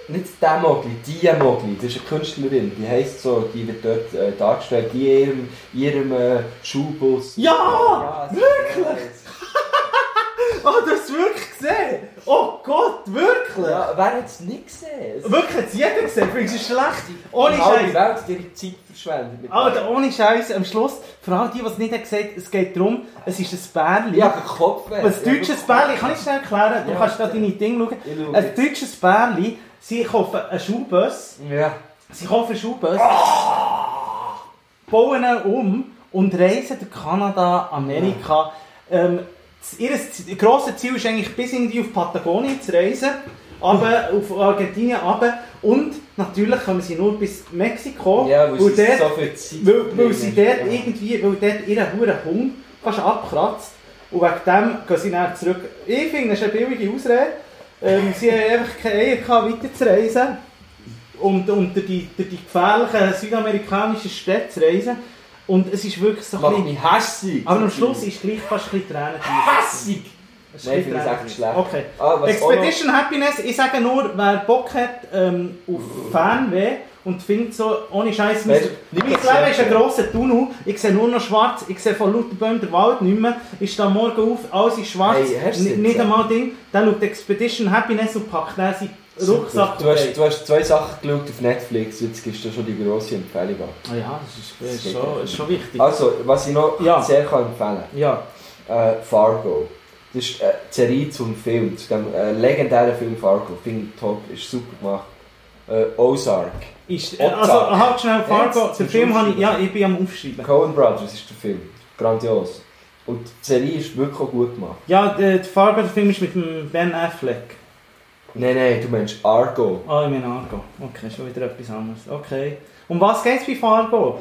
Nicht der Mogli, die Mogli. Das ist eine Künstlerin. Die heisst so, die wird dort äh, dargestellt, in ihrem, ihrem äh, Schulbus.
Ja!
ist-
wirklich?
ja, es-
Oh, es wirklich gesehen? Oh Gott, wirklich?
Ja, wer hat es nicht gesehen?
Wirklich, hat es jeder gesehen? Findest du es schlecht? Ohne
Die
Scheiß.
Welt hat ihre Zeit verschwendet.
Alter, ohne Scheiß, am Schluss, für alle die, die es nicht haben gesehen es geht darum, es ist ein Bärli.
Ja, der Kopf.
Ein deutsches Bärli, kann ich schnell erklären? Du
Ja.
kannst da deine Dinge schauen. Ein deutsches Bärli, sie kaufen einen Schulbus,
Ja.
sie kaufen einen Schulbus, bauen ihn um und reisen durch Kanada, Amerika. Ähm, das- ihr grosses Ziel ist eigentlich bis irgendwie auf Patagonien zu reisen, aber auf Argentinien runter. und natürlich kommen sie nur bis Mexiko,
Ja, weil
weil
sie
dort
so viel Zeit
weil, weil sie dort
Ja.
irgendwie, weil dort ihren Huren Hund fast abkratzt. Und wegen dem gehen sie dann zurück. Ich finde, das ist eine billige Ausrede. Ähm, sie haben einfach keine Eier gehabt, weiterzureisen. Und, und durch, die, durch die gefährlichen südamerikanischen Städte zu reisen. Und es ist wirklich so ein bisschen...
hässig.
Aber am Schluss ist gleich fast ein bisschen Tränen.
Hässig!
Es ist
Nein,
ein
ich finde es echt schlecht.
Okay.
Ah,
Expedition Happiness, ich sage nur, wer Bock hat ähm, auf Fernweh und findet so, ohne Scheiß, mein, mein Leben ist ein grosser Tunnel, ich sehe nur noch schwarz, ich sehe von lauter Bäumen den Wald nicht mehr, ich stehe morgen auf, alles ist schwarz,
Hey,
nicht einmal Ding, dann schaut Expedition Happiness und packt dann seinen. Rucksack
Du hast, du hast zwei Sachen geschaut auf Netflix, jetzt gibst du schon die grosse Empfehlung an.
Ah ja, das ist, ist, schon, ist schon wichtig.
Also, was ich noch
Ja.
sehr kann empfehlen
Ja,
kann, äh, Fargo. Das ist eine Serie zum Film, zu dem äh, legendären Film Fargo. Finde ich top, ist super gemacht. Äh, Ozark.
Ist, äh, also halt schnell, Fargo, den Film habe ich, ja, ich bin am Aufschreiben.
Coen Brothers ist der Film. Grandios. Und die Serie ist wirklich auch gut gemacht.
Ja, der, der Fargo, der Film ist mit dem Ben Affleck.
Nein, nein, du meinst Argo.
Ah, ich meine Argo. Okay, schon wieder etwas anderes. Okay. Um was geht es bei Fargo?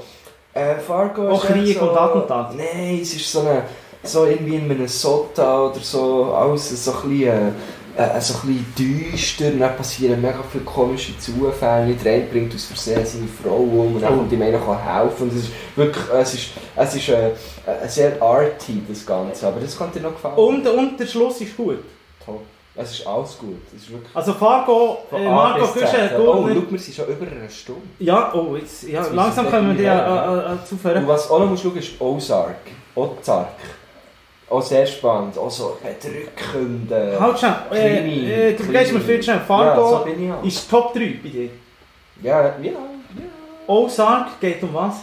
Äh, Fargo
Auch
ist echt
Krieg
so,
und Attentat.
Nein, es ist so, eine, so irgendwie in Minnesota oder so, alles so ein bisschen, äh, äh, so ein bisschen düster. Und dann passieren mega viele komische Zufälle. Der eine bringt aus Versehen seine Frau um und dann
Oh.
kommt ihm einer helfen. Und es ist wirklich, es ist, es ist äh, äh, sehr arty, das Ganze. Aber das kann dir noch gefallen.
Und, und der Schluss ist gut.
Top. Es ist alles gut. Es ist wirklich...
Also Fargo, äh, Marco
bis Z.
Güsche,
Oh,
gut.
schau, wir sind schon über eine Stunde.
Ja, oh, jetzt, ja,
Jetzt
langsam können wir äh, äh, zuführen.
Und was auch noch musst schauen ist Ozark. Ozark. Auch sehr spannend. Auch so bedrückend. äh,
Halt schnell, äh,
Krimi,
äh, du vergisst mir
Krimi.
viel schnell.
Ja,
Fargo
so ich auch.
ist Top 3 bei dir.
Ja, ja. ja.
Ozark geht um was?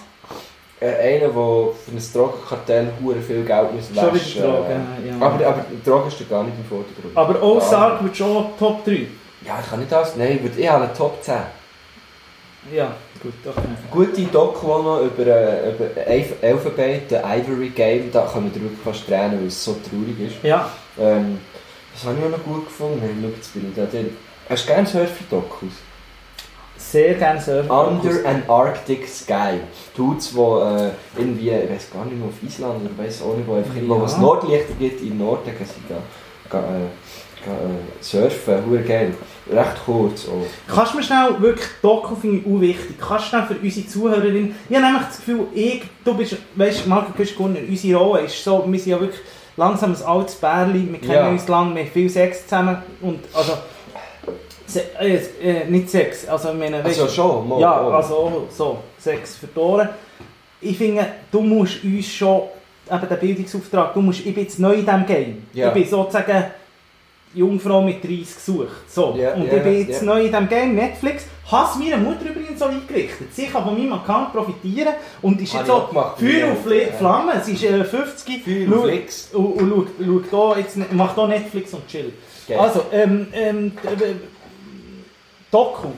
Äh, einer, der für ein Drogenkartell hure viel Geld muss waschen.
wieder Drogen, ja.
Aber, aber Drogen steht gar nicht im Vordergrund.
Aber Ozark wird schon Top 3.
nicht. Ja, ich kann nicht alles. Nein, ich würde ich habe eine Top 10.
Ja.
Gute Doku auch noch über, äh, über Elf Elfenbein, The Ivory Game. Da kann man wirklich fast tränen, weil es so traurig ist.
Ja,
Ähm, das habe ich auch noch gut gefunden. Schau, jetzt bin ich da drin. Hast du gerne Surfer-Dokus?
sehr gerne Surfen.
Under an Arctic Sky. Dudes, die äh, irgendwie, ich weiß gar nicht mehr, auf Island oder weiß auch nicht, wo einfach
Ja.
wo es Nordlichter gibt, im Norden sie da, äh, äh, surfen, hure geil. Recht kurz auch.
Kannst du mir schnell, wirklich, Doku finde ich auch wichtig, kannst du schnell für unsere Zuhörerin, ich habe nämlich das Gefühl, ich, du bist, weißt du, Marco Güschgunner, unsere Rolle ist so, wir sind ja wirklich langsam ein altes Bärli, wir kennen
Ja.
uns lang, wir haben viel Sex zusammen und, also, Se äh, äh, nicht Sex, also ich meine,
Also schon, mal,
ja, also so, Sex verloren. Ich finde, du musst uns schon, eben den Bildungsauftrag, du musst, ich bin jetzt neu in diesem Game.
Ja.
Ich bin sozusagen Jungfrau mit 30 gesucht. So.
Ja,
und
ja,
ich bin jetzt
ja.
neu in diesem Game, Netflix. Habe es meiner Mutter übrigens so eingerichtet. Sie kann von meinem Account profitieren und ist jetzt so
auch gemacht.
Feuer auf
Ja.
Flammen. Sie ist äh, 50.
Feuer
Schau-
auf Flix.
Und, und schaut, schaut jetzt, macht hier Netflix und chill.
Geil.
Also, ähm, ähm, äh, Doku.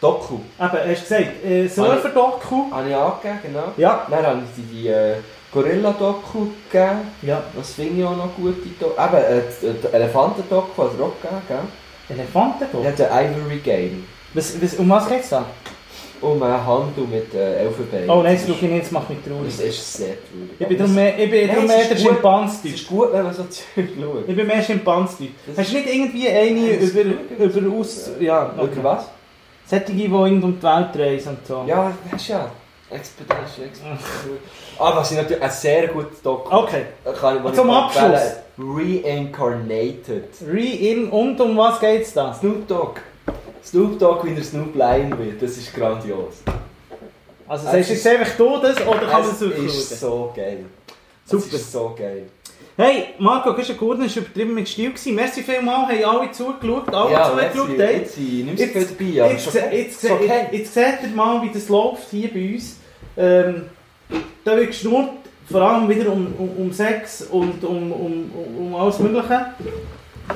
Doku.
Eben, hast du gesagt, äh, Surfer-Doku.
Habe ich angegeben, genau.
Ja.
Dann habe ich die, die äh, Gorilla-Doku gegeben.
Ja.
Das finde ich auch noch gute Doku. Eben, äh, Elefanten-Doku hat es auch gegeben, gell?
Elefanten
Ja, der Ivory Game.
was, was, Um was geht es da?
Um einen Handel mit äh, Elfenbein.
Oh nein, das schaue ich nicht, das macht mich traurig.
Das ist sehr traurig.
Ich bin darum mehr, ich bin darum mehr der
gut.
Schimpanse-Typ.
Es ist gut, wenn man so Zeug schaut.
Ich bin mehr Schimpanse-Typ.
Das
Hast du nicht irgendwie eine über,
gut.
über aus... Ja, okay.
Über was?
Solche, die um die Welt reisen und so.
Ja, weißt du ja. Expedition, Expedition. Ah, was ich natürlich ein sehr gutes Doku.
Okay.
Kann ich,
Zum Abschluss.
Reincarnated.
Re-in und um was geht's da?
Snoop Dogg. Snoop Dogg, wie er Snoop Lion wird, das ist grandios.
Also sagst du jetzt einfach du das oder kann man es
es ist so geil.
Super.
Es ist so geil.
Hey, Marco, du hast Gurden, ist übertrieben mit Stil gewesen. Merci vielmals, haben alle zugeschaut, alle
Ja,
zugeschaut.
jetzt, jetzt, viel dabei, aber
jetzt,
ist okay.
jetzt,
okay.
jetzt, jetzt seht ihr mal, wie das läuft hier bei uns. Ähm, da wird geschnurrt, vor allem wieder um, um, um Sex und um, um, um, alles Mögliche.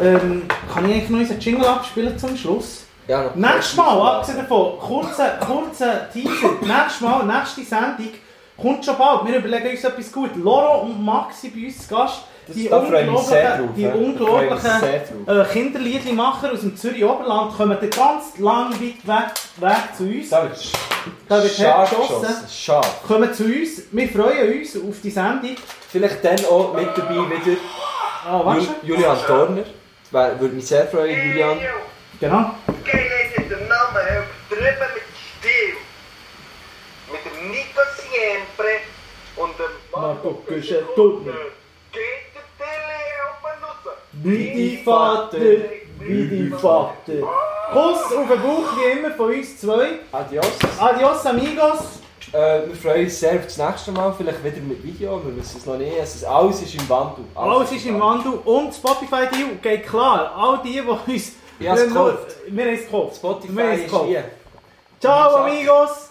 Ähm, kann ich eigentlich noch unseren Jingle abspielen zum Schluss?
Ja, noch
Nächstes Mal, abgesehen davon, kurzer, kurzer Teaser, nächstes Mal, nächste Sendung, kommt schon bald. Wir überlegen uns etwas gut. Loro und Maxi bei uns zu Gast.
Das-
Die
da freue ich mich sehr drauf,
die unglaublichen äh, Kinderliedlimacher aus dem Zürich Oberland kommen dann ganz lang weit weg, weg zu uns.
Da wird
Da wird
scharf
hergeschossen.
geschossen. Scharf.
Kommen zu uns. Wir freuen uns auf die Sendung.
Vielleicht dann auch mit dabei wieder
Ah, weißt
Ju- Julian Dorner. Das würde mich sehr freuen, Julian.
Genau.
Geil ist der Name, er übertrieben mit Stil. Mit dem Nico Siempre und dem
Marco Güschen-Dorner.
Geht der Tele oben raus.
Wie die Vater, wie die Vater. Kuss auf den Bauch wie immer von uns zwei.
Adios.
Adios amigos.
Äh, wir freuen uns sehr auf das nächste Mal, vielleicht wieder mit Video, wir wissen es noch nicht. Es ist, alles ist im Wandel.
Alles ist im Wandel und Spotify Deal geht klar. All die, die uns...
Ich hab's
Wir haben es gekauft.
Spotify
Wir es
ist hier.
Ciao amigos.